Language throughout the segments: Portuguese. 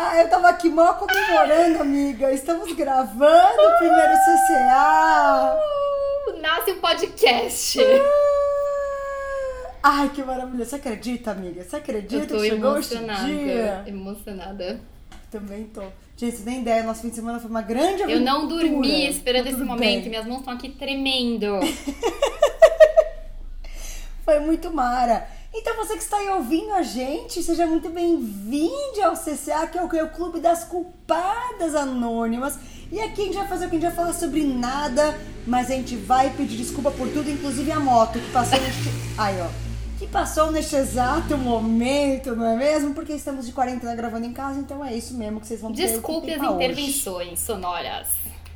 Ah, eu tava aqui mal comemorando, amiga. Estamos gravando o primeiro CCA. Uh, nasce um podcast. Ai, que maravilha. Você acredita, amiga? Você acredita eu tô que chegou emocionada, dia? Emocionada. Também tô. Gente, você tem ideia, nosso fim de semana foi uma grande aventura. Eu não dormi esperando esse momento. bem. Minhas mãos estão aqui tremendo. Foi muito mara. Então você que está aí ouvindo a gente, seja muito bem-vindo ao CCA, que é o, é Clube das Culpadas Anônimas. E aqui a gente vai fazer o que a gente vai falar sobre nada, mas a gente vai pedir desculpa por tudo, inclusive a moto que passou neste... Aí, ó. Que passou neste exato momento, não é mesmo? Porque estamos de quarentena gravando em casa, então é isso mesmo que vocês vão ter o que Desculpe as pra hoje. intervenções sonoras.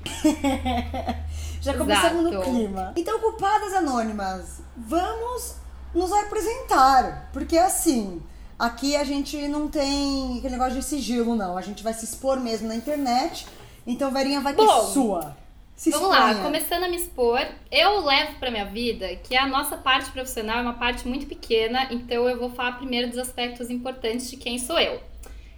Já começamos no Exato. clima. Então, culpadas anônimas, vamos nos apresentar. Porque assim, aqui a gente não tem aquele negócio de sigilo, não. A gente vai se expor mesmo na internet. Então, Verinha vai ter Bom, sua. Se Vamos lá, começando a me expor, eu levo pra minha vida que a nossa parte profissional é uma parte muito pequena, então eu vou falar primeiro dos aspectos importantes de quem sou eu.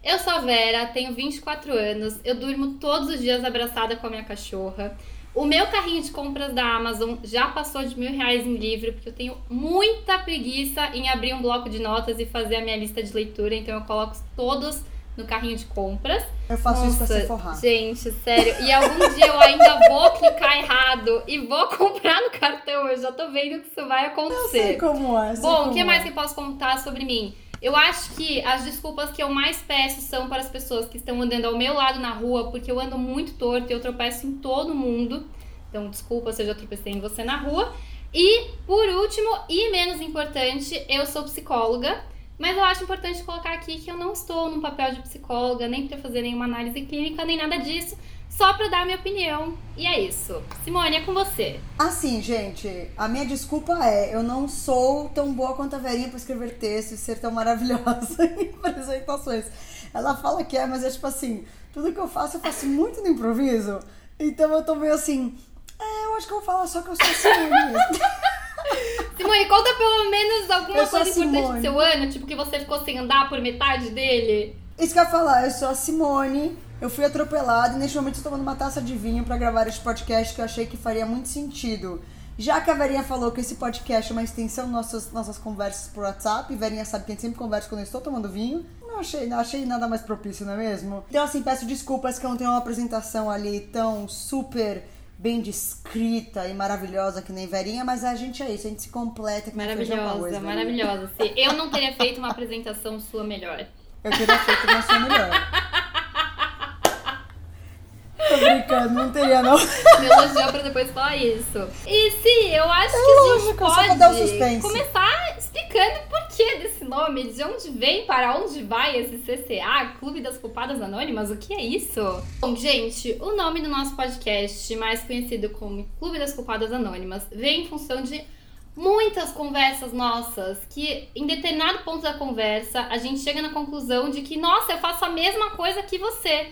Eu sou a Vera, tenho 24 anos, eu durmo todos os dias abraçada com a minha cachorra. O meu carrinho de compras da Amazon já passou de mil reais em livro, porque eu tenho muita preguiça em abrir um bloco de notas e fazer a minha lista de leitura, então eu coloco todos no carrinho de compras. Eu faço isso pra Nossa, se forrar. Gente, sério. E algum dia eu ainda vou clicar errado e vou comprar no cartão. Eu já tô vendo que isso vai Eu sei acontecer. como é. sei Bom, o que é. mais que eu posso contar sobre mim? Eu acho que as desculpas que eu mais peço são para as pessoas que estão andando ao meu lado na rua, porque eu ando muito torto e eu tropeço em todo mundo. Então, desculpa se eu já tropecei em você na rua. E, por último, e menos importante, eu sou psicóloga. Mas eu acho importante colocar aqui que eu não estou num papel de psicóloga, nem para fazer nenhuma análise clínica, nem nada disso. Só para dar minha opinião. E é isso. Simone, é com você. Assim, gente, a minha desculpa é, eu não sou tão boa quanto a Verinha pra escrever texto e ser tão maravilhosa em apresentações. Ela fala que é, mas é tipo assim, tudo que eu faço, eu faço muito no improviso. Então eu tô meio assim, é, eu acho que eu vou falar só que eu sou mesmo. Simone, conta pelo menos alguma Eu coisa importante Simone. do seu ano, tipo que você ficou sem andar por metade dele. Isso que eu ia falar, eu sou a Simone, eu fui atropelada e neste momento estou tomando uma taça de vinho pra gravar este podcast que eu achei que faria muito sentido. Já que a Verinha falou que esse podcast é uma extensão nossas, nossas conversas por WhatsApp, e Verinha sabe que a gente sempre conversa quando eu estou tomando vinho, não achei, não achei nada mais propício, não é mesmo? Então, assim, peço desculpas que eu não tenho uma apresentação ali tão super bem descrita e maravilhosa que nem Verinha, mas a gente é isso, a gente se completa que Maravilhosa, Verinha. maravilhosa. Sim, Eu não teria feito uma apresentação sua melhor. Eu teria feito uma sua melhor. Tô brincando, não teria não. Me elogiou pra depois falar isso. E sim, eu acho que a gente pode começar explicando o porquê desse nome, de onde vem, para onde vai esse CCA, Clube das Culpadas Anônimas, o que é isso? Bom, gente, o nome do nosso podcast, mais conhecido como Clube das Culpadas Anônimas, vem em função de muitas conversas nossas que em determinado ponto da conversa a gente chega na conclusão de que, nossa, eu faço a mesma coisa que você.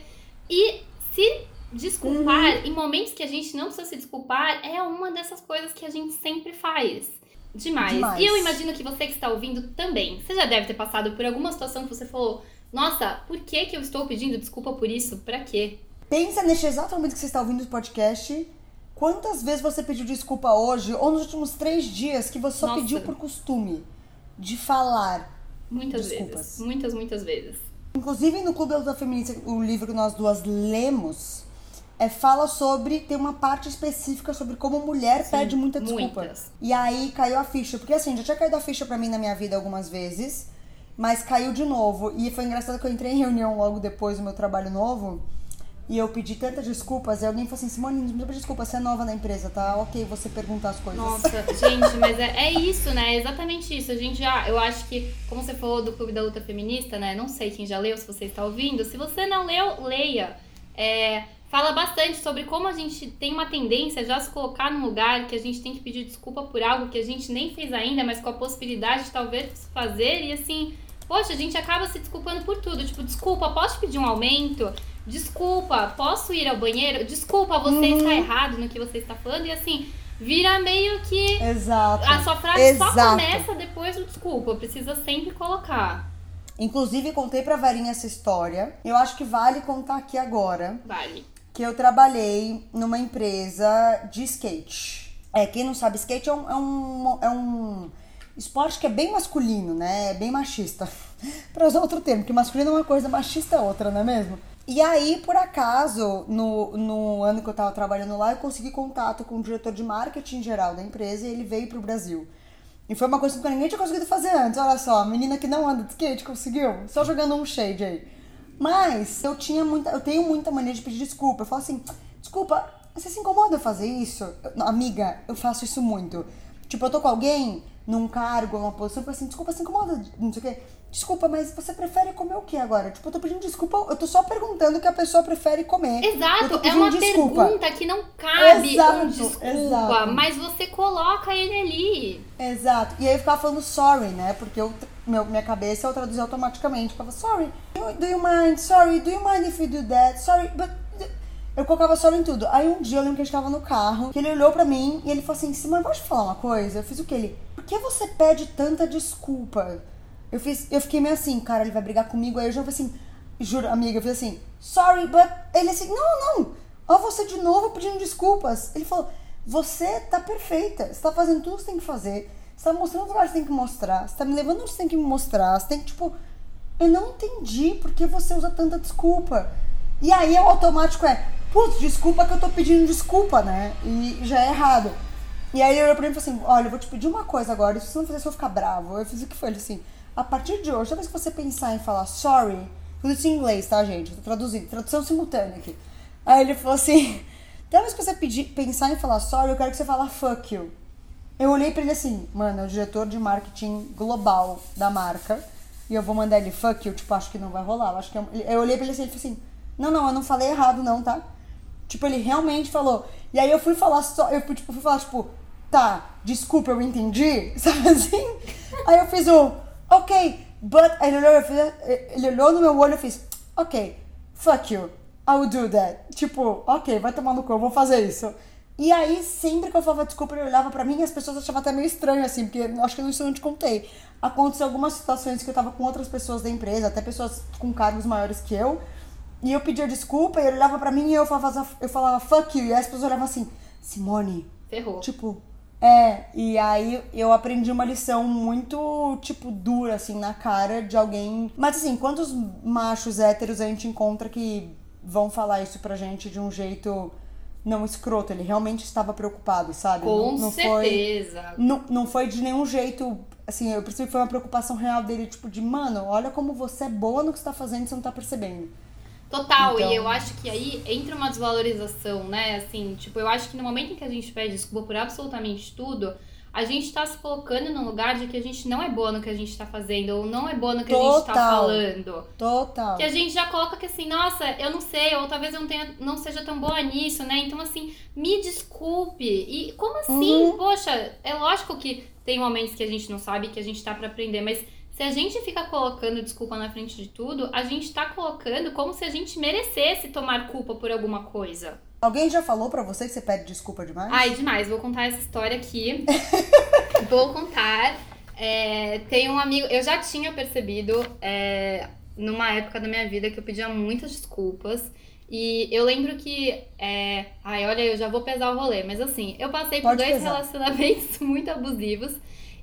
E se desculpar em momentos que a gente não precisa se desculpar é uma dessas coisas que a gente sempre faz. Demais. Demais. E eu imagino que você que está ouvindo também. Você já deve ter passado por alguma situação que você falou: Nossa, por que, que eu estou pedindo desculpa por isso? Pra quê? Pensa neste exato momento que você está ouvindo o podcast. Quantas vezes você pediu desculpa hoje ou nos últimos três dias que você só Nossa. pediu por costume de falar? Muitas Desculpas. vezes. Muitas, muitas vezes. Inclusive no Clube da Feminista, o livro que nós duas lemos, é, fala sobre, tem uma parte específica sobre como mulher pede muita desculpa. muitas. E aí caiu a ficha, porque assim, já tinha caído a ficha pra mim na minha vida algumas vezes, mas caiu de novo. E foi engraçado que eu entrei em reunião logo depois do meu trabalho novo, e eu pedi tantas desculpas, e alguém falou assim, Simone, não precisa pedir desculpa, você é nova na empresa, tá? Ok, você perguntar as coisas. Nossa, gente, mas é, é isso, né? É exatamente isso. A gente já, eu acho que, como você falou do Clube da Luta Feminista, né? Não sei quem já leu, se você está ouvindo. Se você não leu, leia. É, fala bastante sobre como a gente tem uma tendência já se colocar num lugar que a gente tem que pedir desculpa por algo que a gente nem fez ainda, mas com a possibilidade de talvez fazer. E assim, poxa, a gente acaba se desculpando por tudo. Tipo, desculpa, posso te pedir um aumento? Desculpa, posso ir ao banheiro? Desculpa, você Uhum. está errado no que você está falando. E assim, vira meio que Exato. a sua frase só Exato. começa depois do desculpa. Precisa sempre colocar. Inclusive, contei pra Varinha essa história. Eu acho que vale contar aqui agora. Vale. Que eu trabalhei numa empresa de skate. É, quem não sabe, skate é um, é um, é um esporte que é bem masculino, né? É bem machista. pra usar outro termo, que masculino é uma coisa, machista é outra, não é mesmo? E aí, por acaso, no, no ano que eu tava trabalhando lá, eu consegui contato com o diretor de marketing geral da empresa e ele veio pro Brasil. E foi uma coisa que ninguém tinha conseguido fazer antes. Olha só, a menina que não anda de skate conseguiu. Só jogando um shade aí. Mas eu tinha muita, eu tenho muita mania de pedir desculpa. Eu falo assim, desculpa, você se incomoda fazer isso? Eu, amiga, eu faço isso muito. Tipo, eu tô com alguém num cargo, numa posição, eu falo assim, desculpa, se incomoda, não sei o quê. Desculpa, mas você prefere comer o que agora? Tipo, eu tô pedindo desculpa, eu tô só perguntando o que a pessoa prefere comer. Exato, é uma desculpa. pergunta que não cabe exato, um desculpa, exato. mas você coloca ele ali. Exato. E aí eu ficava falando sorry, né? Porque eu, meu, minha cabeça eu traduzi automaticamente. Eu falava, sorry, do you mind? Sorry, do you mind if you do that? Sorry, but eu colocava sorry em tudo. Aí um dia eu lembro que a gente tava no carro, que ele olhou pra mim e ele falou assim: Simone, pode falar uma coisa? Eu fiz o que? Ele, por que você pede tanta desculpa? Eu, fiz, eu fiquei meio assim, cara, ele vai brigar comigo. Aí eu já falei assim, juro, amiga, eu fiz assim, sorry, but. Ele assim, não, não, ó, você de novo pedindo desculpas. Ele falou, você tá perfeita, você tá fazendo tudo que você tem que fazer, você tá mostrando o lugar que você tem que mostrar, você tá me levando onde você tem que me mostrar, você tem que, tipo, eu não entendi por que você usa tanta desculpa. E aí o automático é, putz, desculpa que eu tô pedindo desculpa, né? E já é errado. E aí ele olhou pra mim e falou assim, olha, eu vou te pedir uma coisa agora, se você não fizer, você vai ficar bravo. Eu fiz o que foi, ele assim, a partir de hoje, toda vez que você pensar em falar sorry, tudo isso em inglês, tá, gente? tô traduzindo, tradução simultânea aqui. Aí ele falou assim: toda vez que você pedir, pensar em falar sorry, eu quero que você fale fuck you. Eu olhei pra ele assim, mano, é o diretor de marketing global da marca. E eu vou mandar ele fuck you, tipo, acho que não vai rolar. Eu, acho que é... eu olhei pra ele assim, ele falou assim: Não, não, eu não falei errado, não, tá? Tipo, ele realmente falou. E aí eu fui falar só, eu tipo, fui falar, tipo, tá, desculpa, eu entendi, sabe assim? Aí eu fiz o ok, but. Ele olhou, ele olhou no meu olho e fez, ok, fuck you, I will do that. Tipo, ok, vai tomar no cu, eu vou fazer isso. E aí, sempre que eu falava desculpa, ele olhava pra mim e as pessoas achavam até meio estranho, assim, porque acho que isso eu não te contei. Aconteceu algumas situações que eu tava com outras pessoas da empresa, até pessoas com cargos maiores que eu, e eu pedia desculpa e ele olhava pra mim e eu falava, eu falava fuck you, e as pessoas olhavam assim, Simone. Ferrou. Tipo, é, e aí eu aprendi uma lição muito, tipo, dura, assim, na cara de alguém. Mas assim, quantos machos héteros a gente encontra que vão falar isso pra gente de um jeito não escroto? Ele realmente estava preocupado, sabe? Com não, não certeza. Foi, não, não foi de nenhum jeito. Assim, eu percebi que foi uma preocupação real dele, tipo, de, mano, olha como você é boa no que você tá fazendo e você não tá percebendo. Total, então... e eu acho que aí entra uma desvalorização, né? Assim, tipo, eu acho que no momento em que a gente pede desculpa por absolutamente tudo, a gente tá se colocando no lugar de que a gente não é boa no que a gente tá fazendo, ou não é boa no que Total. a gente tá falando. Total. Que a gente já coloca que assim, nossa, eu não sei, ou talvez eu não, tenha, não seja tão boa nisso, né? Então, assim, me desculpe. E como assim? Uhum. Poxa, é lógico que tem momentos que a gente não sabe, que a gente tá para aprender, mas se a gente fica colocando desculpa na frente de tudo, a gente tá colocando como se a gente merecesse tomar culpa por alguma coisa. Alguém já falou para você que você pede desculpa demais? Ai, demais. Vou contar essa história aqui. Vou contar. É, tem um amigo. Eu já tinha percebido é, numa época da minha vida que eu pedia muitas desculpas. E eu lembro que. É, ai, olha, eu já vou pesar o rolê, mas assim, eu passei por Pode dois pesar. relacionamentos muito abusivos.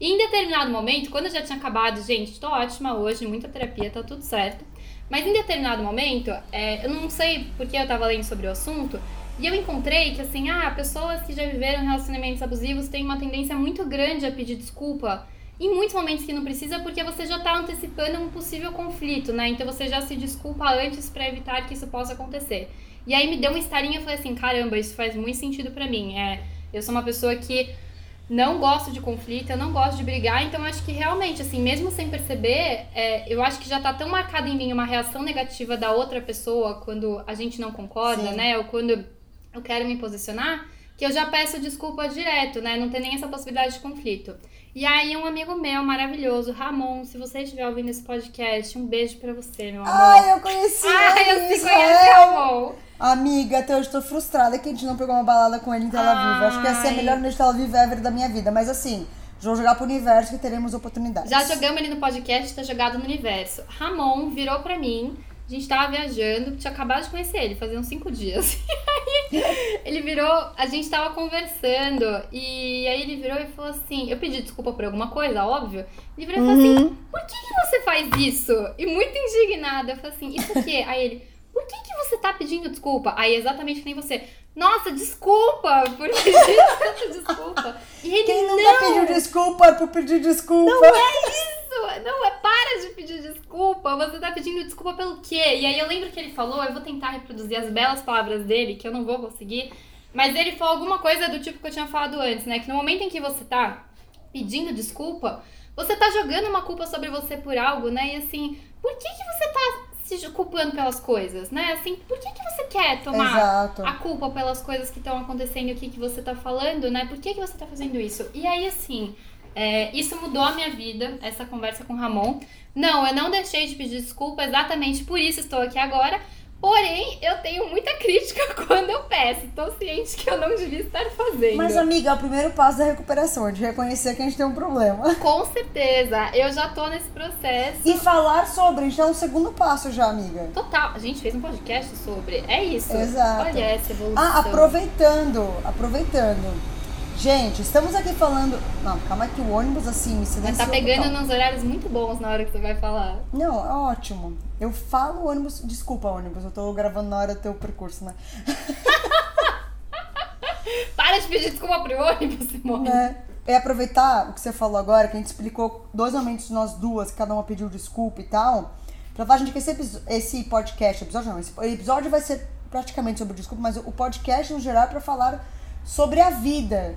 E em determinado momento, quando eu já tinha acabado, gente, tô ótima hoje, muita terapia, tá tudo certo. Mas em determinado momento, é, eu não sei porque eu tava lendo sobre o assunto, e eu encontrei que, assim, ah, pessoas que já viveram relacionamentos abusivos têm uma tendência muito grande a pedir desculpa em muitos momentos que não precisa, porque você já tá antecipando um possível conflito, né? Então você já se desculpa antes para evitar que isso possa acontecer. E aí me deu um estarinho e falei assim, caramba, isso faz muito sentido para mim. É, eu sou uma pessoa que não gosto de conflito, eu não gosto de brigar, então acho que realmente, assim, mesmo sem perceber, é, eu acho que já tá tão marcada em mim uma reação negativa da outra pessoa quando a gente não concorda, Sim. né? Ou quando eu quero me posicionar, que eu já peço desculpa direto, né? Não tem nem essa possibilidade de conflito. E aí, um amigo meu maravilhoso, Ramon, se você estiver ouvindo esse podcast, um beijo pra você, meu amor. Ai, eu conheci Ai, eu se conhece, Ramon. Amiga, até hoje tô frustrada que a gente não pegou uma balada com ele em Tel Aviv. Acho que ia ser a melhor noite de Tel Aviv ever da minha vida. Mas assim, Vou jogar pro universo que teremos oportunidades. Já jogamos ele no podcast, tá jogado no universo. Ramon virou pra mim, a gente tava viajando, tinha acabado de conhecer ele, fazia uns cinco dias. Ele virou, a gente tava conversando, e aí ele virou e falou assim: eu pedi desculpa por alguma coisa, óbvio. Ele virou e falou assim: por que, que você faz isso? E muito indignada, eu falei assim: isso o quê? Aí ele. Por que, que você tá pedindo desculpa? Aí exatamente que nem você. Nossa, desculpa por pedir tanta desculpa. E ele Quem não, nunca pediu desculpa por pedir desculpa? não é isso! Não é para de pedir desculpa. Você tá pedindo desculpa pelo quê? E aí eu lembro que ele falou, eu vou tentar reproduzir as belas palavras dele, que eu não vou conseguir. Mas ele falou alguma coisa do tipo que eu tinha falado antes, né? Que no momento em que você tá pedindo desculpa, você tá jogando uma culpa sobre você por algo, né? E assim, por que, que você tá se culpando pelas coisas, né? Assim, por que, que você quer tomar Exato. a culpa pelas coisas que estão acontecendo que, que você tá falando, né? Por que, que você tá fazendo isso? E aí, assim, é, isso mudou a minha vida, essa conversa com o Ramon. Não, eu não deixei de pedir desculpa, exatamente por isso estou aqui agora. Porém, eu tenho muita crítica quando eu peço. Tô ciente que eu não devia estar fazendo. Mas, amiga, é o primeiro passo da recuperação, é de reconhecer que a gente tem um problema. Com certeza, eu já tô nesse processo. E falar sobre, a gente tá no segundo passo já, amiga. Total. A gente fez um podcast sobre. É isso. Exato. Olha essa evolução. Ah, aproveitando, aproveitando. Gente, estamos aqui falando. Não, calma que o ônibus assim me Mas silenciou. tá pegando total. nos horários muito bons na hora que você vai falar. Não, é ótimo. Eu falo ônibus. Desculpa, ônibus, eu tô gravando na hora do teu percurso, né? Para de pedir desculpa pro ônibus, Simone. É, é aproveitar o que você falou agora, que a gente explicou dois momentos nós duas, que cada uma pediu desculpa e tal. Pra falar, gente, que esse, esse podcast, episódio não, esse episódio vai ser praticamente sobre desculpa, mas o podcast no geral é pra falar sobre a vida.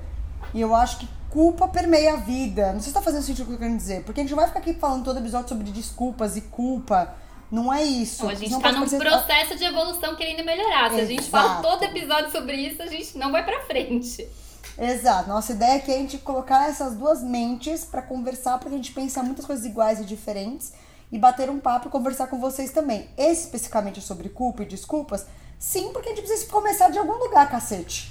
E eu acho que culpa permeia a vida. Não sei se tá fazendo sentido o que eu quero dizer, porque a gente não vai ficar aqui falando todo episódio sobre desculpas e culpa. Não é isso. Então, a gente Senão tá num processo de evolução querendo melhorar. Se a gente fala Exato. todo episódio sobre isso, a gente não vai pra frente. Exato. Nossa ideia é a gente colocar essas duas mentes pra conversar, porque a gente pensa muitas coisas iguais e diferentes e bater um papo e conversar com vocês também. Esse especificamente sobre culpa e desculpas, sim, porque a gente precisa começar de algum lugar, cacete.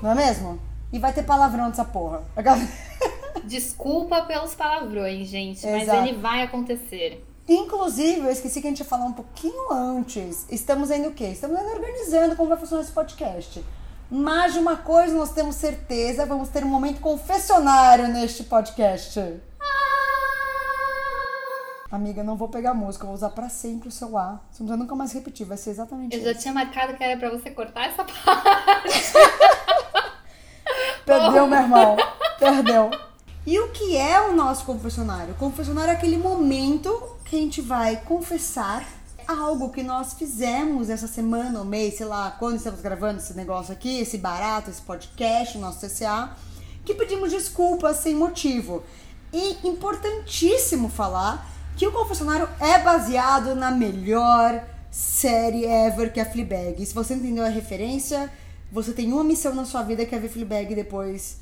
Não é mesmo? E vai ter palavrão dessa porra. Desculpa pelos palavrões, gente, mas Exato. ele vai acontecer. Inclusive, eu esqueci que a gente ia falar um pouquinho antes. Estamos ainda o quê? Estamos ainda organizando como vai funcionar esse podcast. Mas de uma coisa nós temos certeza, vamos ter um momento confessionário neste podcast. Amiga, não vou pegar música, vou usar pra sempre o seu A. Você não precisa nunca mais repetir, vai ser exatamente Eu já isso. tinha marcado que era pra você cortar essa parte. Perdeu, meu irmão. Perdeu. E o que é o nosso confessionário? O confessionário é aquele momento que a gente vai confessar algo que nós fizemos essa semana ou mês, sei lá, quando estamos gravando esse negócio aqui, esse barato, esse podcast, o nosso CCA, que pedimos desculpas sem motivo. E importantíssimo falar que o confessionário é baseado na melhor série ever que é a Fleabag. E se você entendeu a referência, você tem uma missão na sua vida que é ver Fleabag depois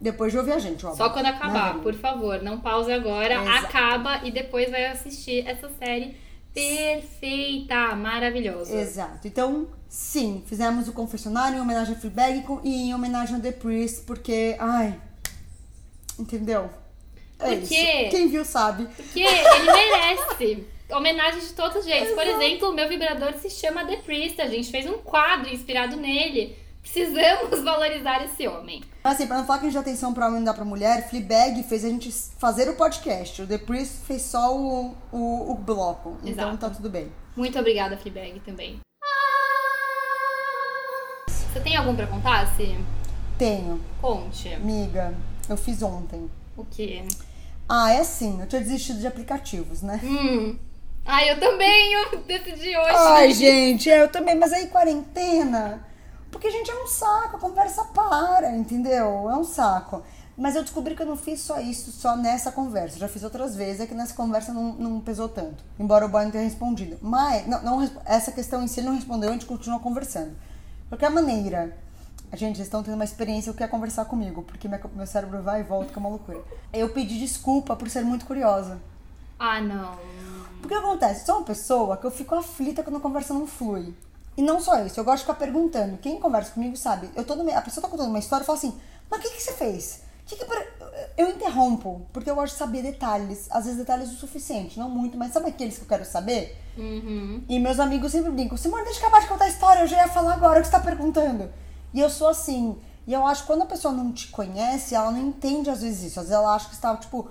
depois de ouvir a gente, óbvio. Só quando acabar, Né? por favor, não pause agora, acaba e depois vai assistir essa série perfeita, maravilhosa. Exato. Então, sim, fizemos o confessionário em homenagem a Fleabag e em homenagem a The Priest, porque, ai, entendeu? É Porque- isso. Quem viu sabe. Porque ele merece. Homenagem de todos os jeitos. Por exemplo, o meu vibrador se chama The Priest. A gente fez um quadro inspirado nele. Precisamos valorizar esse homem. Assim, pra não falar que a gente dá atenção pra homem e não dá pra mulher, Fleabag fez a gente fazer o podcast. O The Priest fez só o, o, o bloco. Então Exato. tá tudo bem. Muito obrigada, Fleabag, também. Você tem algum pra contar, Si? Tenho, Conte. amiga, eu fiz ontem. O quê? Ah, é assim, eu tinha desistido de aplicativos, né? Hum. Ai, eu também. Eu decidi hoje. Ai, gente, eu também, mas aí quarentena. Porque, gente, é um saco, a conversa para, entendeu? É um saco. Mas eu descobri que eu não fiz só isso, só nessa conversa. Eu já fiz outras vezes, é que nessa conversa não, não pesou tanto. Embora o boy não tenha respondido. Mas, não, não, essa questão em si ele não respondeu, a gente continua conversando. De qualquer maneira, a gente, vocês estão tendo uma experiência, o que é conversar comigo, porque meu cérebro vai e volta, que é uma loucura. Eu pedi desculpa por ser muito curiosa. Ah, não. Porque acontece, sou uma pessoa que eu fico aflita quando a conversa não flui. E não só isso, eu gosto de ficar perguntando. Quem conversa comigo sabe, eu tô no a pessoa tá contando uma história e fala assim, mas o que, que você fez? Que que per- eu interrompo, porque eu gosto de saber detalhes. Às vezes detalhes o suficiente, não muito, mas sabe aqueles que eu quero saber? Uhum. E meus amigos sempre brincam, Simone, deixa eu acabar de contar a história, eu já ia falar agora o que você tá perguntando. E eu sou assim. E eu acho que quando a pessoa não te conhece, ela não entende às vezes isso. Às vezes ela acha que você tá, tipo.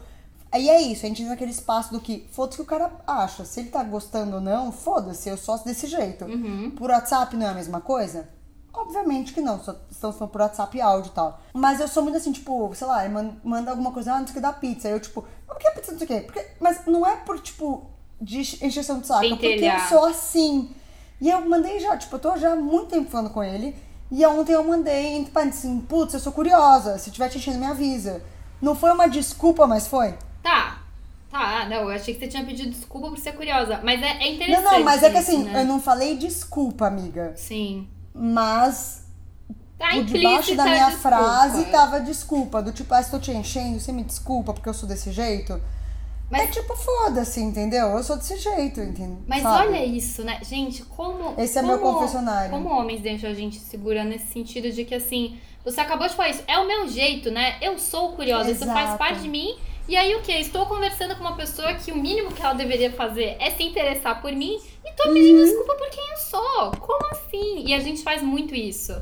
Aí é isso, a gente entra naquele espaço do que foda-se o que o cara acha. Se ele tá gostando ou não, foda-se, eu sou desse jeito. Por WhatsApp não é a mesma coisa? Obviamente que não, só estamos falando por WhatsApp e áudio e tal. Mas eu sou muito assim, tipo, sei lá, man- manda alguma coisa, ah, não sei o que da pizza. Eu, tipo, por que pizza não sei o quê? Porque, mas não é por, tipo, de encheção de saco, é porque eu sou assim. E eu mandei já, tipo, eu tô já há muito tempo falando com ele. E ontem eu mandei, parênteses, assim, putz, eu sou curiosa. Se tiver te enchendo, me avisa. Não foi uma desculpa, mas foi? Tá. Tá, não, eu achei que você tinha pedido desculpa por ser curiosa. Mas é, é interessante. Não, não, mas é que isso, assim, né? eu não falei desculpa, amiga. Sim. Mas Tá por debaixo da minha desculpa. frase tava desculpa. Do tipo, ah, estou te enchendo, você me desculpa porque eu sou desse jeito. Mas- É tipo, foda-se, entendeu? Eu sou desse jeito, entendeu? Mas Sabe? olha isso, né? Gente, como. Esse é meu como- confessionário. Como homens deixam a gente segura nesse sentido de que assim, você acabou de falar isso, é o meu jeito, né? Eu sou curiosa, isso faz Exato. parte de mim. E aí o que? Estou conversando com uma pessoa que o mínimo que ela deveria fazer é se interessar por mim e tô pedindo Uhum. desculpa por quem eu sou. Como assim? E a gente faz muito isso.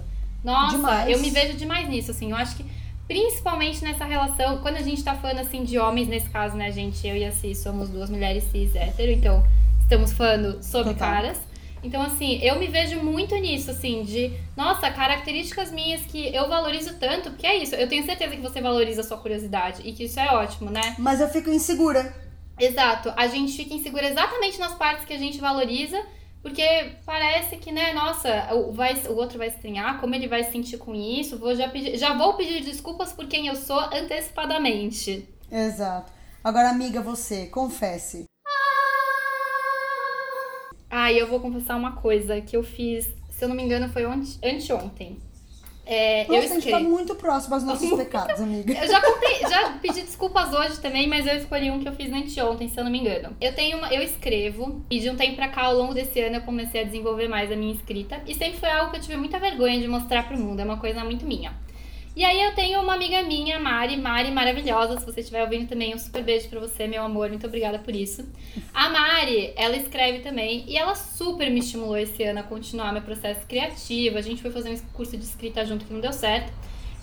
Nossa, Demais. eu me vejo demais nisso, assim. Eu acho que principalmente nessa relação, quando a gente tá falando assim de homens, nesse caso, né, gente, eu e a Cis somos duas mulheres cis hétero, então estamos falando sobre Total. caras. Então, assim, eu me vejo muito nisso, assim, de, nossa, características minhas que eu valorizo tanto, porque é isso, eu tenho certeza que você valoriza a sua curiosidade e que isso é ótimo, né? Mas eu fico insegura. Exato, a gente fica insegura exatamente nas partes que a gente valoriza, porque parece que, né, nossa, o, vai, o outro vai estranhar, como ele vai se sentir com isso, vou já, pedir, já vou pedir desculpas por quem eu sou antecipadamente. Exato. Agora, amiga, você, confesse. Ah, e eu vou confessar uma coisa que eu fiz, se eu não me engano, foi ont- anteontem. É, eu Nossa, a gente tá escrevi. muito próximo aos nossos pecados, amiga. Eu já contei, já pedi desculpas hoje também, mas eu escolhi um que eu fiz anteontem, se eu não me engano. Eu tenho uma, eu escrevo e de um tempo pra cá, ao longo desse ano, eu comecei a desenvolver mais a minha escrita e sempre foi algo que eu tive muita vergonha de mostrar pro mundo, é uma coisa muito minha. E aí eu tenho uma amiga minha, Mari, Mari maravilhosa, se você estiver ouvindo também, um super beijo pra você, meu amor, muito obrigada por isso. A Mari, ela escreve também e ela super me estimulou esse ano a continuar meu processo criativo. A gente foi fazer um curso de escrita junto que não deu certo.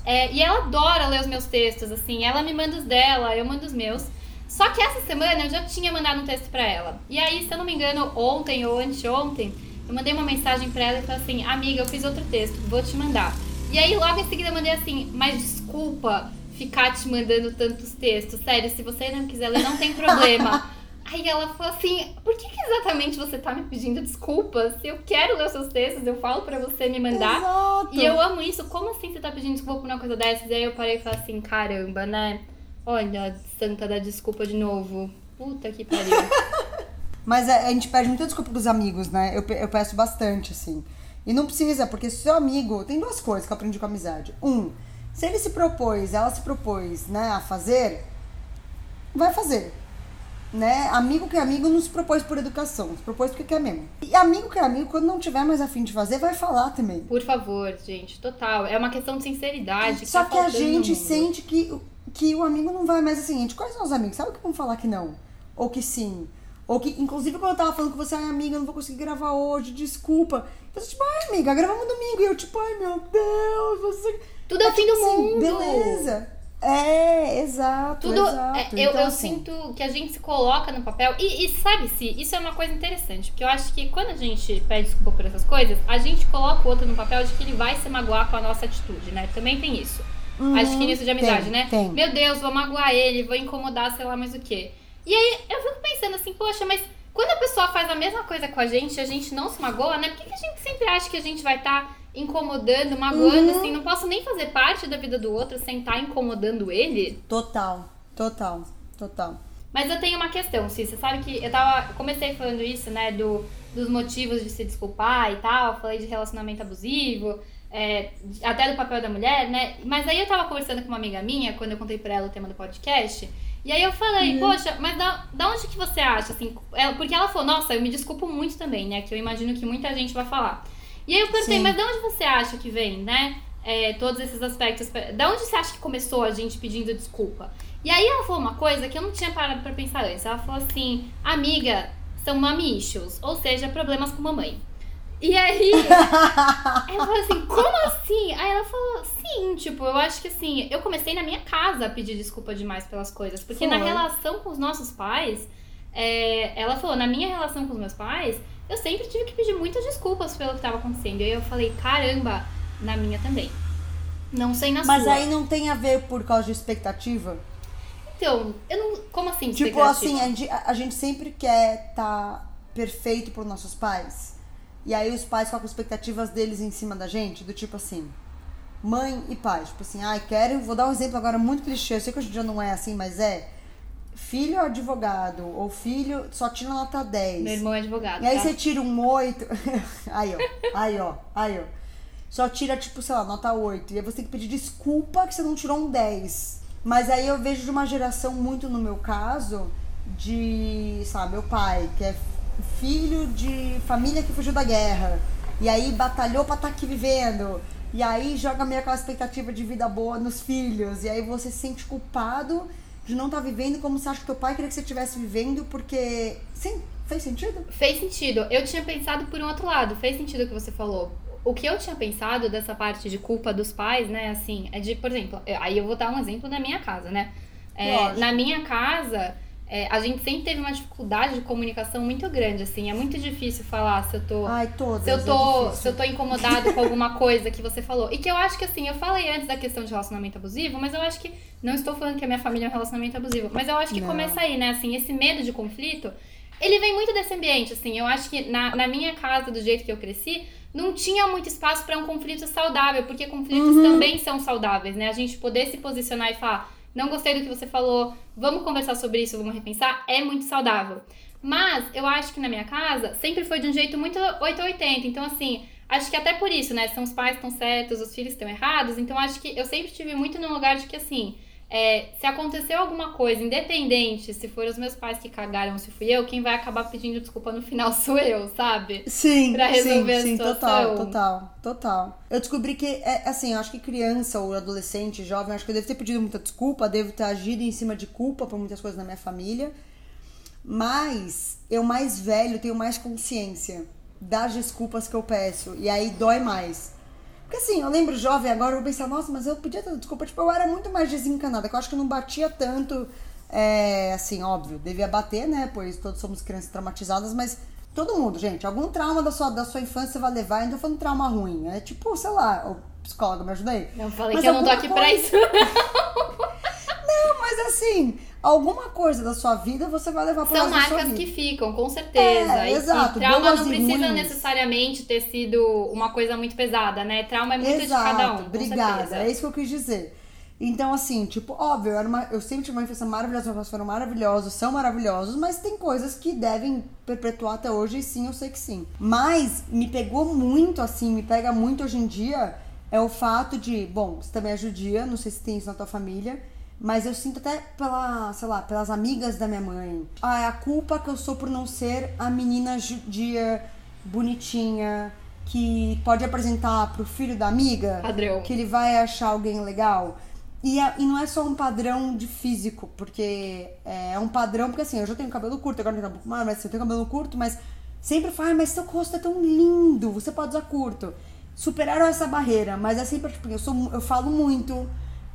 É, e ela adora ler os meus textos, assim, ela me manda os dela, eu mando os meus. Só que essa semana eu já tinha mandado um texto pra ela. E aí, se eu não me engano, ontem ou anteontem, eu mandei uma mensagem pra ela e falei assim: Amiga, eu fiz outro texto, vou te mandar. E aí, logo em seguida, eu mandei assim: Mas desculpa ficar te mandando tantos textos. Sério, se você não quiser ler, não tem problema. Aí ela falou assim: Por que, que exatamente você tá me pedindo desculpas? Se eu quero ler os seus textos, eu falo pra você me mandar. Exato. E eu amo isso. Como assim você tá pedindo desculpa por uma coisa dessas? E aí eu parei e falei assim, caramba, né? Olha, Santa da desculpa de novo. Puta que pariu. Mas a, a gente pede muita desculpa pros amigos, né? Eu, eu peço bastante, assim. E não precisa, porque se seu amigo. Tem duas coisas que eu aprendi com a amizade. Um, se ele se propôs, ela se propôs, né, a fazer, vai fazer. Né? Amigo que é amigo não se propôs por educação, se propôs porque quer mesmo. E amigo que é amigo, quando não tiver mais afim de fazer, vai falar também. Por favor, gente, total. É uma questão de sinceridade. Que Só tá que a gente sente que, que o amigo não vai mais assim. Gente, quais são os amigos? Sabe que vão falar que não? Ou que sim? Ou que, inclusive, quando eu tava falando com você, ai, amiga, eu não vou conseguir gravar hoje, desculpa. Você, tipo, ai, amiga, gravamos domingo. E eu, tipo, ai, meu Deus, você. Tudo é o fim do tipo assim, mundo. Beleza. É, exato. Tudo. exato. é, eu Então, eu assim, sinto que a gente se coloca no papel. E, e sabe-se, isso é uma coisa interessante. Porque eu acho que quando a gente pede desculpa por essas coisas, a gente coloca o outro no papel de que ele vai se magoar com a nossa atitude, né? Também tem isso. Uhum, acho que nisso de amizade, tem, né? tem. Meu Deus, vou magoar ele, vou incomodar, sei lá mais o quê. E aí eu fico pensando assim, poxa, mas quando a pessoa faz a mesma coisa com a gente a gente não se magoa, né? Por que, que a gente sempre acha que a gente vai estar incomodando, magoando, Uhum. assim? Não posso nem fazer parte da vida do outro sem estar incomodando ele? Total, total, total. Mas eu tenho uma questão. Você sabe que eu tava. Comecei falando isso, né? Do, dos motivos de se desculpar e tal. Falei de relacionamento abusivo, é, até do papel da mulher, né? Mas aí eu tava conversando com uma amiga minha, quando eu contei pra ela o tema do podcast. E aí eu falei, poxa, mas da, da onde que você acha, assim? Ela- porque ela falou, nossa, eu me desculpo muito também, né? Que eu imagino que muita gente vai falar. E aí eu perguntei, Sim. mas de onde você acha que vem, né? é, todos esses aspectos. Da onde você acha que começou a gente pedindo desculpa? E aí ela falou uma coisa que eu não tinha parado pra pensar antes. Ela falou assim, amiga, são mommy issues, ou seja, problemas com mamãe. E aí, ela falou assim, como assim? Aí ela falou, sim, tipo, eu acho que assim, eu comecei na minha casa a pedir desculpa demais pelas coisas. Porque Foi. na relação com os nossos pais, é, ela falou, na minha relação com os meus pais, eu sempre tive que pedir muitas desculpas pelo que estava acontecendo. E aí eu falei, caramba, na minha também. Não sei na Mas sua. aí não tem a ver por causa de expectativa? Então, eu não. Como assim? Tipo assim, a gente, a- a gente sempre quer estar perfeito pros nossos pais. E aí os pais colocam expectativas deles em cima da gente, do tipo assim, mãe e pai. Tipo assim, ai, querem. Vou dar um exemplo agora muito clichê. Eu sei que hoje em dia não é assim, mas é. Filho é advogado, ou filho só tira nota 10. Meu irmão é advogado. E aí tá? você tira um 8. aí, ó. Aí, ó. Aí, ó. Só tira, tipo, sei lá, nota 8. E aí você tem que pedir desculpa que você não tirou um 10. Mas aí eu vejo de uma geração muito no meu caso, de, sabe, meu pai, que é filho de família que fugiu da guerra. E aí batalhou pra estar aqui vivendo. E aí joga meio aquela expectativa de vida boa nos filhos. E aí você se sente culpado de não estar vivendo como você acha que teu pai queria que você estivesse vivendo, porque. Sim, fez sentido? Fez sentido. Eu tinha pensado por um outro lado. Fez sentido o que você falou. O que eu tinha pensado dessa parte de culpa dos pais, né, assim, é de, por exemplo, aí eu vou dar um exemplo da minha casa, né? É, na minha casa, é, a gente sempre teve uma dificuldade de comunicação muito grande, assim. É muito difícil falar se eu tô. Ai, todas. Se eu, é tô, difícil. se eu tô incomodado com alguma coisa que você falou. E que eu acho que assim, eu falei antes da questão de relacionamento abusivo, mas eu acho que. Não estou falando que a minha família é um relacionamento abusivo, mas eu acho que Não. começa aí, né? Assim, esse medo de conflito, ele vem muito desse ambiente, assim. Eu acho que na, na minha casa, do jeito que eu cresci, não tinha muito espaço para um conflito saudável, porque conflitos Uhum. também são saudáveis, né? A gente poder se posicionar e falar, não gostei do que você falou, vamos conversar sobre isso, vamos repensar, é muito saudável. Mas eu acho que na minha casa sempre foi de um jeito muito 880. Então, assim, acho que até por isso, né? São os pais estão certos, os filhos estão errados. Então, acho que eu sempre tive muito no lugar de que, assim, é, se aconteceu alguma coisa, independente se foram os meus pais que cagaram ou se fui eu, quem vai acabar pedindo desculpa no final sou eu, sabe? Sim, pra resolver sim, sim, total, total, total. Eu descobri que, é, assim, acho que criança ou adolescente, jovem, acho que eu devo ter pedido muita desculpa, devo ter agido em cima de culpa por muitas coisas na minha família. Mas eu mais velho tenho mais consciência das desculpas que eu peço. E aí dói mais. Porque assim, eu lembro jovem agora, eu vou pensar, nossa, mas eu podia ter desculpa. Tipo, eu era muito mais desencanada, que eu acho que eu não batia tanto. É, assim, óbvio, devia bater, né? Pois todos somos crianças traumatizadas, mas todo mundo, gente, algum trauma da sua, da sua infância vai levar, ainda falando trauma ruim. É tipo, sei lá, o psicólogo me ajuda aí. Eu falei Mas que eu não tô aqui pra coisa- isso. Não, mas assim, alguma coisa da sua vida você vai levar pro São marcas que ficam, com certeza. É, e exato, que trauma não e precisa ruins. necessariamente ter sido uma coisa muito pesada, né? Trauma é muito Exato, de cada um. obrigada. certeza. É isso que eu quis dizer. Então, assim, tipo, óbvio, eu, uma- eu sempre tive uma infância maravilhosa, meus pais foram maravilhosos, são maravilhosos, mas tem coisas que devem perpetuar até hoje, e sim, eu sei que sim. Mas me pegou muito, assim, me pega muito hoje em dia, é o fato de, bom, você também é judia, não sei se tem isso na tua família, mas eu sinto até pela, sei lá, pelas amigas da minha mãe. Ah, é a culpa que eu sou por não ser a menina judia, bonitinha, que pode apresentar pro filho da amiga Padrão. que ele vai achar alguém legal. E, é- e não é só um padrão de físico, porque é um padrão, porque assim, eu já tenho cabelo curto, agora não tenho pouco mais, mas assim, eu tenho cabelo curto, mas sempre fala, "Ai, mas seu rosto é tão lindo, você pode usar curto. Superaram essa barreira, mas é sempre, tipo, eu, sou, eu falo muito,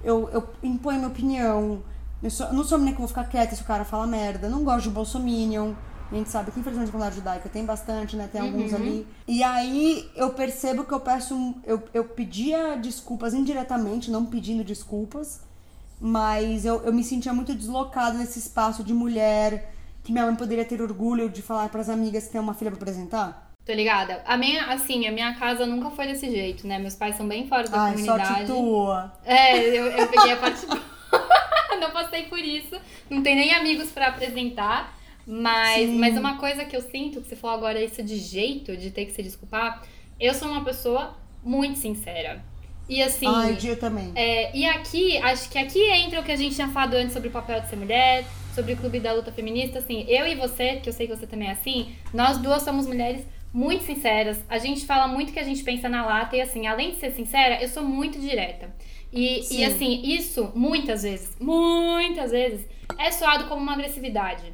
eu, eu imponho minha opinião, eu, sou, não sou a menina que vou ficar quieta se o cara fala merda, não gosto de bolsominion, a gente sabe que infelizmente a comunidade judaica tem bastante, né? Tem alguns ali. E aí eu percebo que eu peço. Eu, eu pedia desculpas indiretamente, não pedindo desculpas. Mas eu, eu me sentia muito deslocada nesse espaço de mulher, que minha mãe poderia ter orgulho de falar pras amigas que tem uma filha pra apresentar. Tô ligada. A minha, assim, a minha casa nunca foi desse jeito, né? Meus pais são bem fora da Ai, comunidade. sorte tua. É, eu, eu peguei a parte boa. não passei por isso. Não tem nem amigos pra apresentar. Mas, Sim. mas uma coisa que eu sinto, que você falou agora, isso de jeito, de ter que se desculpar. Eu sou uma pessoa muito sincera. E assim. Ai, dia também. É, e aqui, acho que aqui entra o que a gente tinha falado antes sobre o papel de ser mulher, sobre o clube da luta feminista. Assim, eu e você, que eu sei que você também é assim, nós duas somos mulheres muito sinceras. A gente fala muito que a gente pensa na lata e assim, além de ser sincera, eu sou muito direta. E, e assim, isso muitas vezes, muitas vezes, é soado como uma agressividade.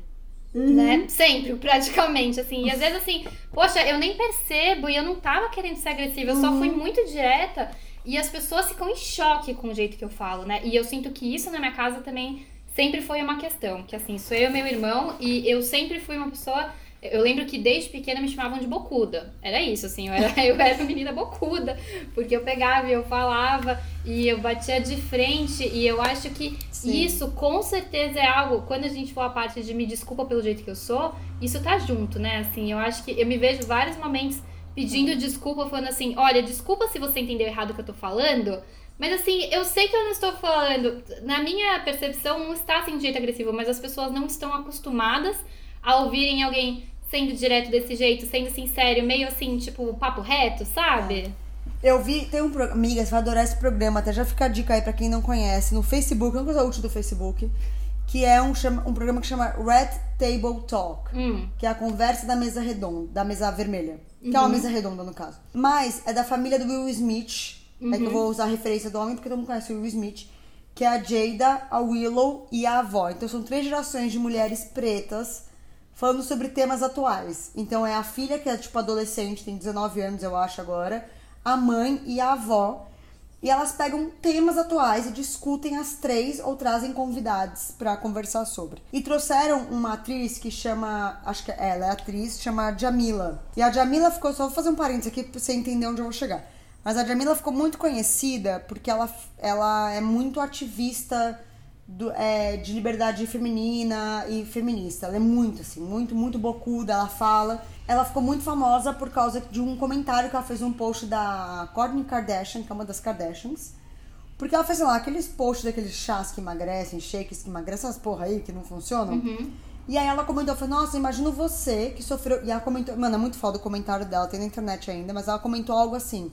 Uhum. Né? Sempre, praticamente, assim. E às vezes, assim, poxa, eu nem percebo e eu não tava querendo ser agressiva, eu só Uhum. fui muito direta. E as pessoas ficam em choque com o jeito que eu falo, né? E eu sinto que isso na minha casa também sempre foi uma questão. Que assim, sou eu e meu irmão, e eu sempre fui uma pessoa. Eu lembro que desde pequena me chamavam de bocuda. Era isso, assim, eu era, eu era uma menina bocuda. Porque eu pegava e eu falava e eu batia de frente. E eu acho que Sim. isso com certeza é algo. Quando a gente for a parte de me desculpa pelo jeito que eu sou, isso tá junto, né? Assim, eu acho que eu me vejo vários momentos pedindo desculpa, falando assim: olha, desculpa se você entendeu errado o que eu tô falando. Mas assim, eu sei que eu não estou falando. Na minha percepção, não está sendo de jeito agressivo, mas as pessoas não estão acostumadas a ouvirem alguém sendo direto desse jeito, sendo sincero, meio assim, tipo, papo reto, sabe? Eu vi, tem um programa. Amiga, você vai adorar esse programa, até já fica a dica aí pra quem não conhece. No Facebook, uma coisa útil do Facebook, que é um, chama, um programa que chama Red Table Talk. Hum. Que é a conversa da mesa redonda, da mesa vermelha. Que é uma mesa redonda, no caso. Mas é da família do Will Smith. É que eu vou usar a referência do homem, porque todo mundo conhece o Will Smith. Que é a Jada, a Willow e a avó. Então são três gerações de mulheres pretas falando sobre temas atuais. Então é a filha, que é tipo adolescente, tem 19 anos, eu acho, agora. A mãe e a avó. E elas pegam temas atuais e discutem as três ou trazem convidados pra conversar sobre. E trouxeram uma atriz que chama, acho que ela é atriz, chama Jamila. E a Jamila ficou, só vou fazer um parênteses aqui pra você entender onde eu vou chegar. Mas a Jamila ficou muito conhecida porque ela, ela é muito ativista do- é, de liberdade feminina e feminista. Ela é muito, assim, muito, muito bocuda, ela fala. Ela ficou muito famosa por causa de um comentário que ela fez num post da Kourtney Kardashian, que é uma das Kardashians. Porque ela fez, sei lá, aqueles posts daqueles chás que emagrecem, shakes que emagrecem, essas porra aí que não funcionam. E aí ela comentou, falou, nossa, imagino você que sofreu... E ela comentou, mano, é muito foda o comentário dela, tem na internet ainda, mas ela comentou algo assim...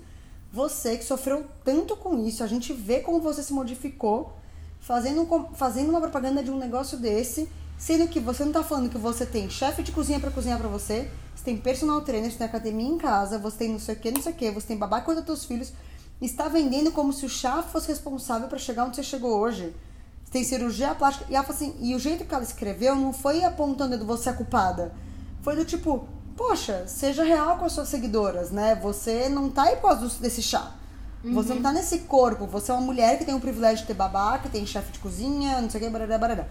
Você que sofreu tanto com isso, a gente vê como você se modificou fazendo, com- fazendo uma propaganda de um negócio desse, sendo que você não tá falando que você tem chefe de cozinha pra cozinhar pra você, você tem personal trainer, você tem academia em casa, você tem não sei o que, não sei o que, você tem babá cuida dos teus filhos, está vendendo como se o chá fosse responsável pra chegar onde você chegou hoje. Você tem cirurgia plástica. E ela assim, e o jeito que ela escreveu não foi apontando do você é culpada. Foi do tipo, poxa, seja real com as suas seguidoras, né? Você não tá aí por causa desse chá. Você não tá nesse corpo. Você é uma mulher que tem o privilégio de ter babá, que tem chefe de cozinha, não sei o que, barará, barará.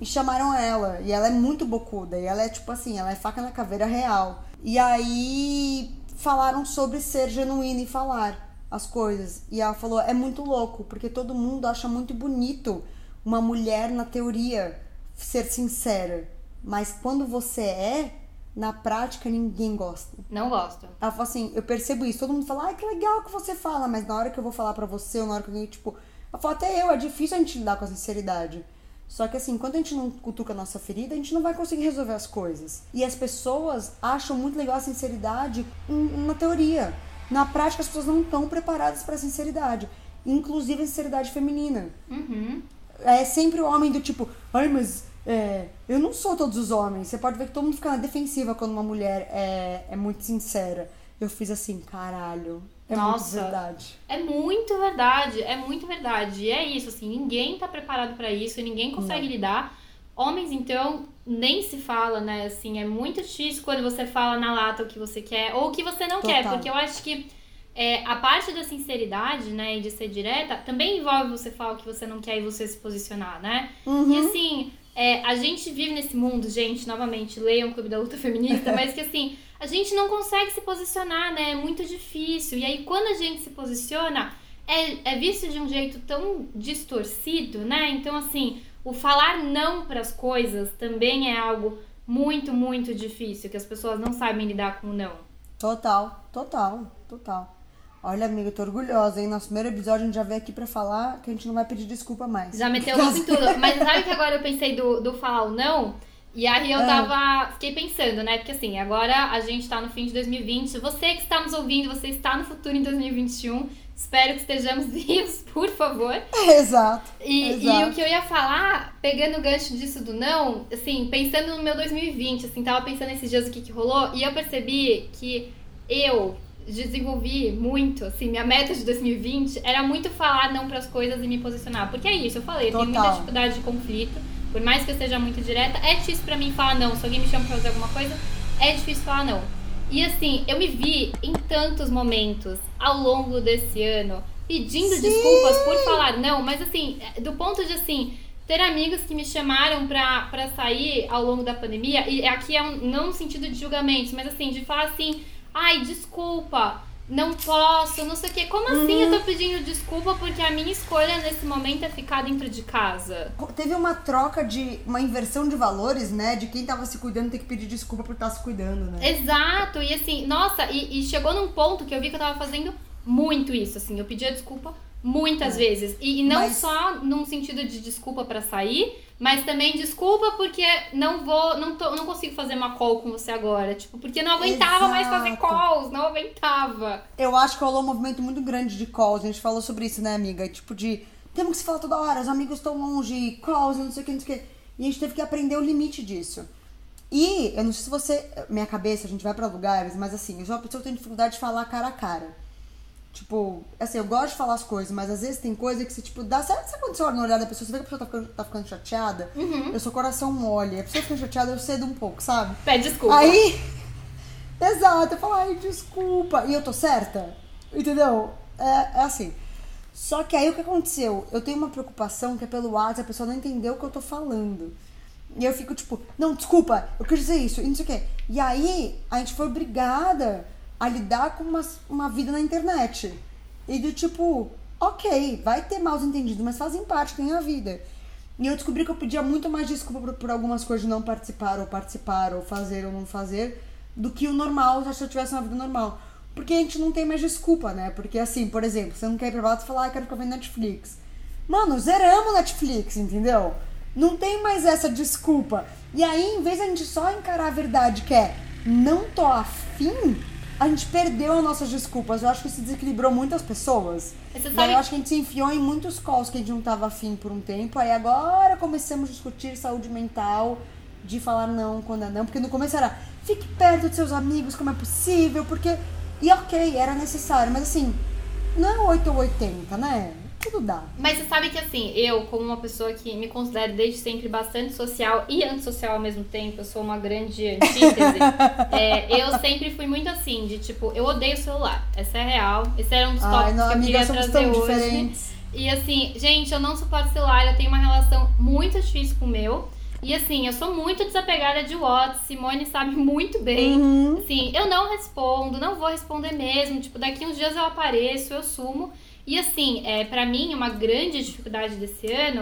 E chamaram ela. E ela é muito bocuda. E ela é tipo assim, ela é faca na caveira real. E aí falaram sobre ser genuína e falar as coisas. E ela falou, é muito louco, porque todo mundo acha muito bonito uma mulher na teoria ser sincera. Mas quando você é, na prática ninguém gosta. Não gosto. Ela falou assim, eu percebo isso. Todo mundo fala, ai, que legal que você fala, mas na hora que eu vou falar pra você, ou na hora que eu, tipo... Ela falou, até eu, é difícil a gente lidar com a sinceridade. Só que assim, quando a gente não cutuca a nossa ferida, a gente não vai conseguir resolver as coisas. E as pessoas acham muito legal a sinceridade na teoria. Na prática, as pessoas não estão preparadas pra sinceridade. Inclusive a sinceridade feminina. Uhum. É sempre o homem do tipo, ai, mas é, eu não sou todos os homens. Você pode ver que todo mundo fica na defensiva quando uma mulher é, é muito sincera. Eu fiz assim, caralho. É Nossa. muito verdade. É muito verdade, é muito verdade. E é isso, assim, ninguém tá preparado pra isso, e ninguém consegue lidar. Homens, então, nem se fala, né? Assim, é muito difícil quando você fala na lata o que você quer ou o que você não quer, Total. porque eu acho que é, a parte da sinceridade, né, e de ser direta, também envolve você falar o que você não quer e você se posicionar, né? Uhum. E assim, é, a gente vive nesse mundo, gente, novamente, leiam o Clube da Luta Feminista, mas que assim, a gente não consegue se posicionar, né? É muito difícil. E aí, quando a gente se posiciona, é, é visto de um jeito tão distorcido, né? Então, assim, o falar não para as coisas também é algo muito, muito difícil, que as pessoas não sabem lidar com o não. Total, total, total. Olha, amiga, eu tô orgulhosa, hein? Nosso primeiro episódio a gente já veio aqui pra falar que a gente não vai pedir desculpa mais. Já meteu louco em tudo. Mas sabe que agora eu pensei do, do falar o não? E aí eu Ah. tava. Fiquei pensando, né? Porque assim, agora a gente tá no fim de 2020. Você que está nos ouvindo, você está no futuro em 2021. Espero que estejamos vivos, por favor. Exato. E, e Exato. o que eu ia falar, pegando o gancho disso do não, assim, pensando no meu 2020, assim, tava pensando esses dias o que, que rolou, e eu percebi que eu desenvolvi muito, assim, minha meta de 2020 era muito falar não para as coisas e me posicionar. Porque é isso, eu falei, eu tenho muita dificuldade de conflito. Por mais que eu seja muito direta, é difícil para mim falar não. Se alguém me chama pra fazer alguma coisa, é difícil falar não. E assim, eu me vi em tantos momentos ao longo desse ano pedindo Sim. desculpas por falar não, mas assim, do ponto de assim, ter amigos que me chamaram pra, pra sair ao longo da pandemia, e aqui é um, não no sentido de julgamento, mas assim, de falar assim, ai, desculpa, não posso, não sei o quê. Como assim eu tô uhum. pedindo desculpa porque a minha escolha nesse momento é ficar dentro de casa? Teve uma troca de. uma inversão de valores, né? De quem tava se cuidando ter que pedir desculpa por estar tá se cuidando, né? Exato, e assim, nossa, e, e, chegou num ponto que eu vi que eu tava fazendo muito isso, assim. Eu pedia desculpa muitas é. vezes. E, e não Mas... só num sentido de desculpa para sair mas também desculpa porque não vou, não, tô, não consigo fazer uma call com você agora. Tipo, porque não aguentava Exato. mais fazer calls, não aguentava. Eu acho que rolou um movimento muito grande de calls. A gente falou sobre isso, né, amiga? Tipo, de temos que se falar toda hora, os amigos estão longe, calls, não sei o que, não sei o que. E a gente teve que aprender o limite disso. E eu não sei se você. Minha cabeça, a gente vai para lugares, mas assim, eu sou uma pessoa que tem dificuldade de falar cara a cara. Tipo, assim, eu gosto de falar as coisas, mas às vezes tem coisa que você, tipo, dá. Sabe, sabe quando você olha no olhar da pessoa, você vê que a pessoa tá ficando, tá ficando chateada? Uhum. Eu sou coração mole. A pessoa fica chateada, eu cedo um pouco, sabe? Pede desculpa. Aí. Exato, eu falo, ai, desculpa. E eu tô certa? Entendeu? É, é assim. Só que aí o que aconteceu? Eu tenho uma preocupação que é pelo WhatsApp, a pessoa não entendeu o que eu tô falando. E eu fico tipo, não, desculpa, eu quis dizer isso, e não sei o quê. E aí a gente foi obrigada a lidar com uma, uma vida na internet. E do tipo, ok, vai ter maus entendidos, mas fazem parte, tem a vida. E eu descobri que eu pedia muito mais desculpa por, por, algumas coisas de não participar, ou participar, ou fazer ou não fazer, do que o normal, se eu tivesse uma vida normal. Porque a gente não tem mais desculpa, né? Porque assim, por exemplo, você não quer ir pra balada e falar, ah, quero ficar vendo Netflix. Mano, zeramos Netflix, entendeu? Não tem mais essa desculpa. E aí, em vez de a gente só encarar a verdade que é não tô afim, a gente perdeu as nossas desculpas. Eu acho que isso desequilibrou muitas pessoas. Sabe... eu acho que a gente se enfiou em muitos calls que a gente não tava afim por um tempo. Aí agora começamos a discutir saúde mental, de falar não quando é não. Porque no começo era, fique perto de seus amigos, como é possível, porque... E ok, era necessário, mas assim, não é 8 ou 80, né? Tudo dá. Mas você sabe que assim, eu, como uma pessoa que me considero desde sempre bastante social e antissocial ao mesmo tempo, eu sou uma grande antítese, é, eu sempre fui muito assim, de tipo, eu odeio o celular. Essa é real. Esse era um dos tópicos que eu amiga, queria trazer hoje. Diferentes. E assim, gente, eu não suporto celular, eu tenho uma relação muito difícil com o meu. E assim, eu sou muito desapegada de WhatsApp, Simone sabe muito bem. Uhum. Assim, eu não respondo, não vou responder mesmo. Tipo, daqui uns dias eu apareço, eu sumo. E assim, é, para mim, uma grande dificuldade desse ano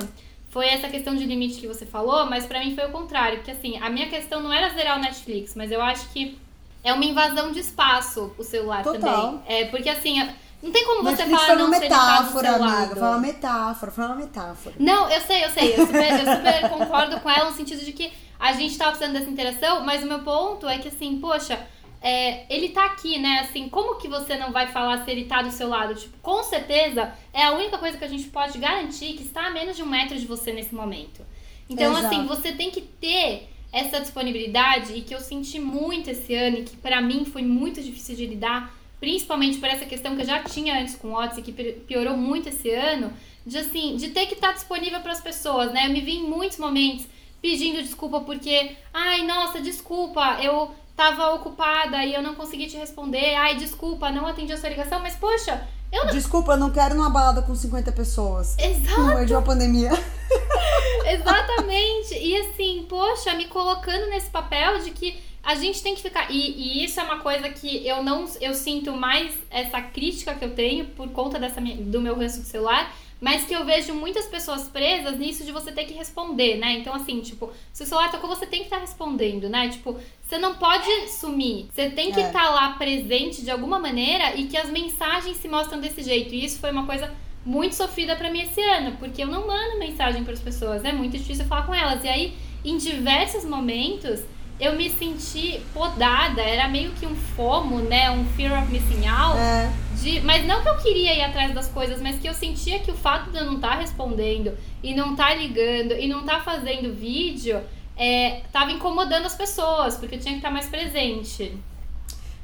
foi essa questão de limite que você falou, mas para mim foi o contrário, porque assim, a minha questão não era zerar o Netflix, mas eu acho que é uma invasão de espaço o celular Total. também. É, porque assim, não tem como você Netflix falar não ser metáfora, amiga. Foi uma metáfora, foi uma metáfora. Não, eu sei, eu sei. Eu super, eu super concordo com ela no sentido de que a gente tá precisando dessa interação, mas o meu ponto é que assim, poxa, é, ele tá aqui, né? Assim, como que você não vai falar se ele tá do seu lado? Tipo, com certeza é a única coisa que a gente pode garantir que está a menos de um metro de você nesse momento. Então, assim, Exato. assim, você tem que ter essa disponibilidade e que eu senti muito esse ano e que para mim foi muito difícil de lidar, principalmente por essa questão que eu já tinha antes com o Otis e que piorou muito esse ano, de assim, de ter que estar tá disponível para as pessoas, né? Eu me vi em muitos momentos pedindo desculpa porque, ai, nossa, desculpa, eu tava ocupada e eu não consegui te responder. Ai, desculpa, não atendi a sua ligação, mas poxa, eu não... Desculpa, eu não quero numa balada com 50 pessoas. Exato. No meio de uma pandemia. Exatamente. E assim, poxa, me colocando nesse papel de que a gente tem que ficar. E, e, isso é uma coisa que eu não. Eu sinto mais essa crítica que eu tenho por conta dessa, do meu ranço do celular mas que eu vejo muitas pessoas presas nisso de você ter que responder, né? Então, assim, tipo, se o celular tocou, você tem que estar tá respondendo, né? Tipo, você não pode sumir. Você tem que estar é. tá lá presente de alguma maneira e que as mensagens se mostram desse jeito. E isso foi uma coisa muito sofrida para mim esse ano, porque eu não mando mensagem para as pessoas, é muito difícil falar com elas. E aí, em diversos momentos, eu me senti podada, era meio que um fomo, né? Um fear of missing out. É. De, mas não que eu queria ir atrás das coisas, mas que eu sentia que o fato de eu não estar tá respondendo e não estar tá ligando e não estar tá fazendo vídeo é, tava incomodando as pessoas, porque eu tinha que estar tá mais presente.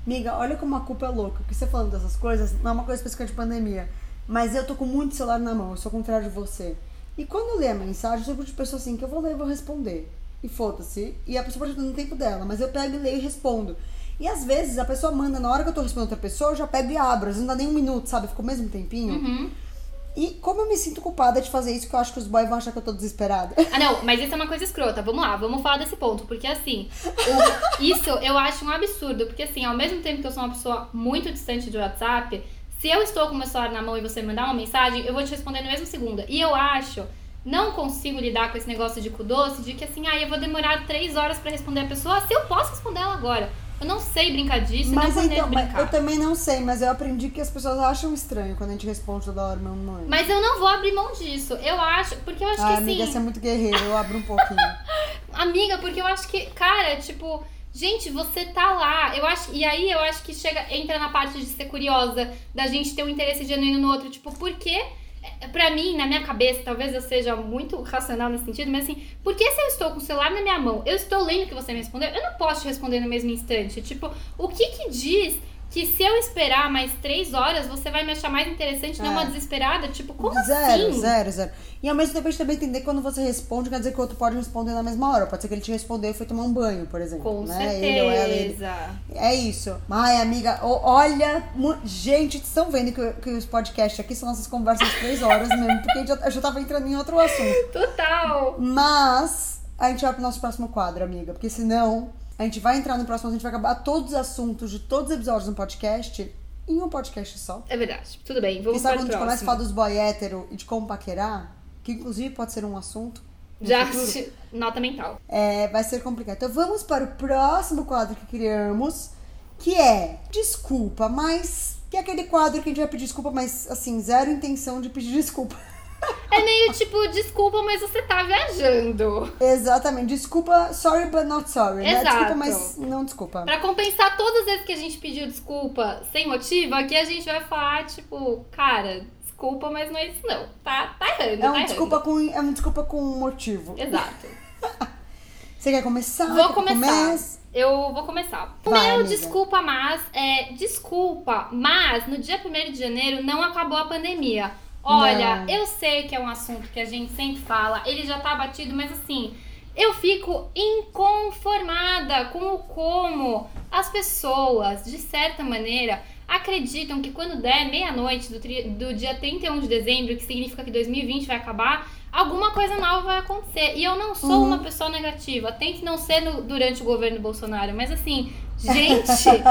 Miga, olha como a culpa é louca. Porque você falando dessas coisas, não é uma coisa específica de pandemia. Mas eu tô com muito celular na mão, eu sou ao contrário de você. E quando eu ler a mensagem, eu sou o tipo de pessoa assim que eu vou ler e vou responder. E foda-se. E a pessoa pode estar no tempo dela, mas eu pego e leio e respondo. E às vezes a pessoa manda, na hora que eu tô respondendo outra pessoa, eu já pego e abro. Às vezes não dá nem um minuto, sabe? Ficou o mesmo tempinho. Uhum. E como eu me sinto culpada de fazer isso, que eu acho que os boys vão achar que eu tô desesperada. Ah, não, mas isso é uma coisa escrota. Vamos lá, vamos falar desse ponto. Porque assim, o- isso eu acho um absurdo. Porque assim, ao mesmo tempo que eu sou uma pessoa muito distante do WhatsApp, se eu estou com o meu celular na mão e você mandar uma mensagem, eu vou te responder no mesmo segundo. E eu acho, não consigo lidar com esse negócio de cu doce, de que assim, ah, eu vou demorar três horas pra responder a pessoa, se eu posso responder ela agora. Eu não sei brincar disso Mas não então, mas brincar. eu também não sei, mas eu aprendi que as pessoas acham estranho quando a gente responde toda hora meu nome. Mas eu não vou abrir mão disso. Eu acho, porque eu acho Ah, que amiga, assim. você é muito guerreira, eu abro um pouquinho. Amiga, porque eu acho que, cara, tipo, gente, você tá lá. Eu acho, e aí eu acho que chega, entra na parte de ser curiosa, da gente ter um interesse genuíno no outro, tipo, por quê? É, Pra mim, na minha cabeça, talvez eu seja muito racional nesse sentido, mas assim, por que se eu estou com o celular na minha mão, eu estou lendo o que você me respondeu, eu não posso te responder no mesmo instante. Tipo, o que que diz que se eu esperar mais três horas, você vai me achar mais interessante, não É. uma desesperada? Tipo, como zero, assim? zero, zero. E ao mesmo tempo a gente também entender que quando você responde, quer dizer que o outro pode responder na mesma hora. Pode ser que ele te respondeu e foi tomar um banho, por exemplo. Com né? Ele ou ela, ele. certeza. É isso. Ai, amiga, olha. Gente, vocês estão vendo que, que os podcasts aqui são nossas conversas de três horas mesmo, porque gente já- eu já tava entrando em outro assunto. Total. Mas a gente vai pro nosso próximo quadro, amiga, porque senão a gente vai entrar no próximo, a gente vai acabar todos os assuntos de todos os episódios do podcast em um podcast só. É verdade. Tudo bem, E vamos sabe para o quando a gente começa a próximo. falar dos boy hétero e de como paquerar, que inclusive pode ser um assunto. no Já se- nota mental. é, vai ser complicado. Então vamos para o próximo quadro que criamos, que é desculpa, mas que é aquele quadro que a gente vai pedir desculpa, mas assim, zero intenção de pedir desculpa. É meio tipo, desculpa, mas você tá viajando. Exatamente, desculpa, sorry but not sorry. Né? Exato. Desculpa, mas não desculpa. Pra compensar todas as vezes que a gente pediu desculpa sem motivo, aqui a gente vai falar, tipo, cara, desculpa, mas não é isso não. Tá, tá errando, É tá um errando. desculpa com é um desculpa com motivo. Exato. Você quer começar? Vou Quer começar. comece? Eu vou começar. Vai, meu amiga. desculpa, mas é desculpa, mas no dia 1 de janeiro não acabou a pandemia. Olha, Não. eu sei que é um assunto que a gente sempre fala, ele já tá batido, mas assim, eu fico inconformada com o como as pessoas, de certa maneira, acreditam que quando der meia-noite do, do dia 31 de dezembro, que significa que 2020 vai acabar, alguma coisa nova vai acontecer. E eu não sou Uhum. uma pessoa negativa. Tente não ser no- durante o governo Bolsonaro. Mas assim, gente,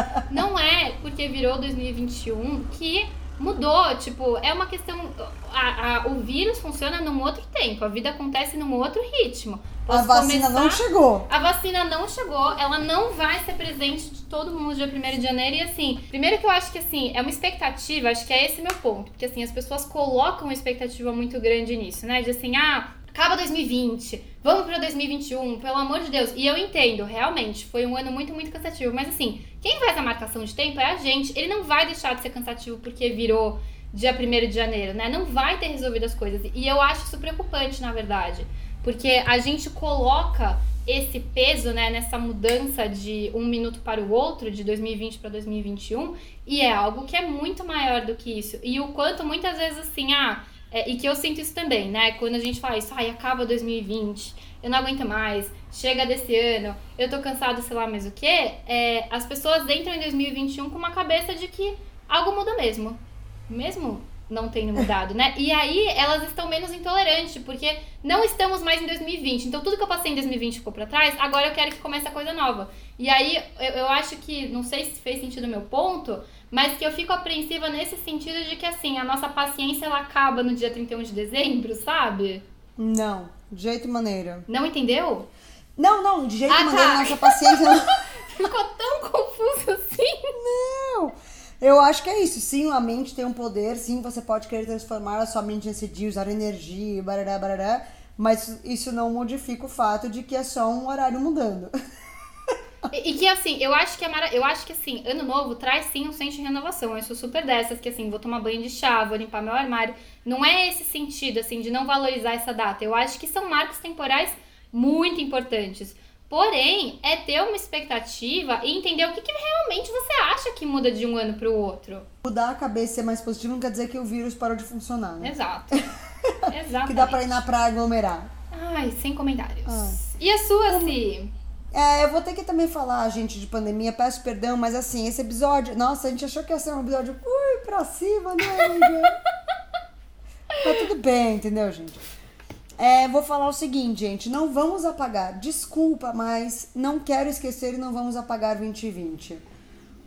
não é porque virou 2021 que mudou. Tipo, é uma questão. a- a- o vírus funciona num outro tempo. A vida acontece num outro ritmo. A Posso vacina não começar- chegou. a vacina não chegou, ela não vai ser presente de todo mundo dia 1 de janeiro. E assim, primeiro que eu acho que assim, é uma expectativa, acho que é esse meu ponto. Porque assim, as pessoas colocam uma expectativa muito grande nisso, né? De assim, ah, acaba 2020, vamos pra 2021, pelo amor de Deus. E eu entendo, realmente, foi um ano muito, muito cansativo. Mas assim, quem faz a marcação de tempo é a gente. Ele não vai deixar de ser cansativo porque virou dia 1 de janeiro, né? Não vai ter resolvido as coisas. E eu acho isso preocupante, na verdade. Porque a gente coloca esse peso, né, nessa mudança de um minuto para o outro, de 2020 para 2021, e é algo que é muito maior do que isso. E o quanto muitas vezes assim, ah, é, e que eu sinto isso também, né? Quando a gente fala isso, ai, acaba 2020, eu não aguento mais, chega desse ano, eu tô cansado, sei lá mais o que, é, as pessoas entram em 2021 com uma cabeça de que algo muda mesmo. Mesmo não tendo mudado, né? E aí elas estão menos intolerantes, porque não estamos mais em 2020. Então tudo que eu passei em 2020 ficou pra trás, agora eu quero que comece a coisa nova. E aí eu, eu acho que, não sei se fez sentido o meu ponto, mas que eu fico apreensiva nesse sentido de que assim, a nossa paciência ela acaba no dia 31 de dezembro, sabe? Não, de jeito e maneira. Não entendeu? Não, não, de jeito Ah, e maneira, tá. nossa paciência não. Ficou tão confuso assim. Não. Eu acho que é isso. Sim, a mente tem um poder. Sim, você pode querer transformar a sua mente nesse dia, usar energia, barará, barará. Mas isso não modifica o fato de que é só um horário mudando. E, e que assim, eu acho que é mara... eu acho que assim, ano novo traz sim um senso de renovação. Eu sou super dessas que assim, vou tomar banho de chá, vou limpar meu armário. Não é esse sentido assim de não valorizar essa data. Eu acho que são marcos temporais muito importantes. Porém, é ter uma expectativa e entender o que, que realmente você acha que muda de um ano para o outro. Mudar a cabeça e ser mais positivo não quer dizer que o vírus parou de funcionar, né? Exato. Exatamente. que dá pra ir na praia aglomerar. Ai, sem comentários. Ah. E a sua, Si? É, eu vou ter que também falar, gente, de pandemia, peço perdão, mas assim, esse episódio. Nossa, a gente achou que ia ser um episódio. Ui, pra cima, né, Tá tudo bem, entendeu, gente? É, vou falar o seguinte, gente, não vamos apagar. Desculpa, mas não quero esquecer e não vamos apagar 2020.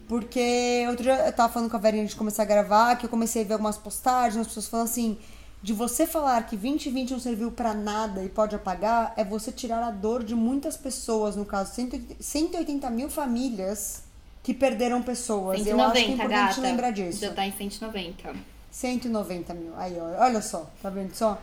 Porque outro dia eu tava falando com a Verinha de começar a gravar, que eu comecei a ver algumas postagens, as pessoas falando assim, de você falar que 2020 não serviu para nada e pode apagar, é você tirar a dor de muitas pessoas, no caso, 180 mil famílias que perderam pessoas. 190, eu acho que é importante gata. lembrar disso. Já tá em 190. 190 mil. Aí, olha só, tá vendo só?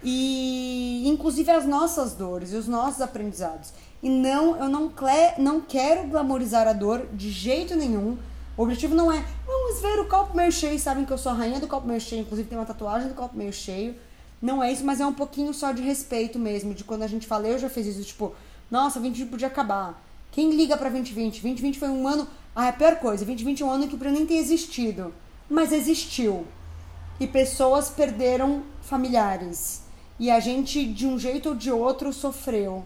e inclusive as nossas dores e os nossos aprendizados. E não, eu não, não quero glamorizar a dor de jeito nenhum. O objetivo não é, vamos ver o copo meio cheio, sabem que eu sou a rainha do copo meio cheio, inclusive tem uma tatuagem do copo meio cheio. Não é isso, mas é um pouquinho só de respeito mesmo, de quando a gente fala, eu já fiz isso, tipo, nossa, 2020 podia acabar. Quem liga pra 2020? 2020 foi um ano, ah, é a pior coisa, 2020 é um ano que podia nem ter existido, mas existiu. E pessoas perderam familiares e a gente, de um jeito ou de outro, sofreu.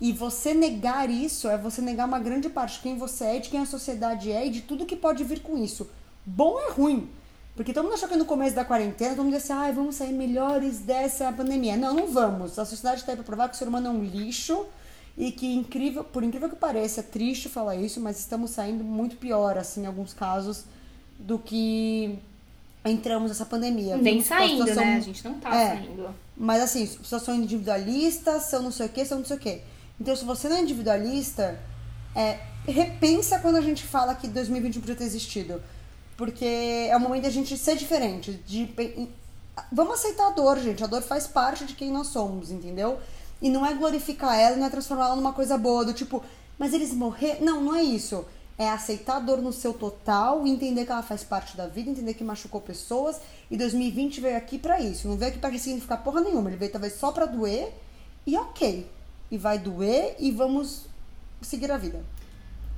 E você negar isso é você negar uma grande parte de quem você é, de quem a sociedade é e de tudo que pode vir com isso. Bom é ruim. Porque todo mundo achou que no começo da quarentena, todo mundo disse, ah, vamos sair melhores dessa pandemia. Não, não vamos. A sociedade está aí para provar que o ser humano é um lixo e que, incrível, por incrível que pareça, é triste falar isso, mas estamos saindo muito pior, assim, em alguns casos, do que entramos nessa pandemia. Nem saindo, situação... né? A gente não tá é, saindo. Mas assim, pessoas são individualistas, são não sei o que, são não sei o que. Então, se você não é individualista, é, repensa quando a gente fala que 2021 podia ter existido. Porque é o momento da gente ser diferente. De, vamos aceitar a dor, gente. A dor faz parte de quem nós somos, entendeu? E não é glorificar ela, não é transformá-la numa coisa boa, do tipo, mas eles morreram. Não, não é isso é aceitar a dor no seu total, entender que ela faz parte da vida, entender que machucou pessoas. E 2020 veio aqui para isso. Não veio aqui para significar porra nenhuma. Ele veio talvez só para doer e ok. E vai doer e vamos seguir a vida.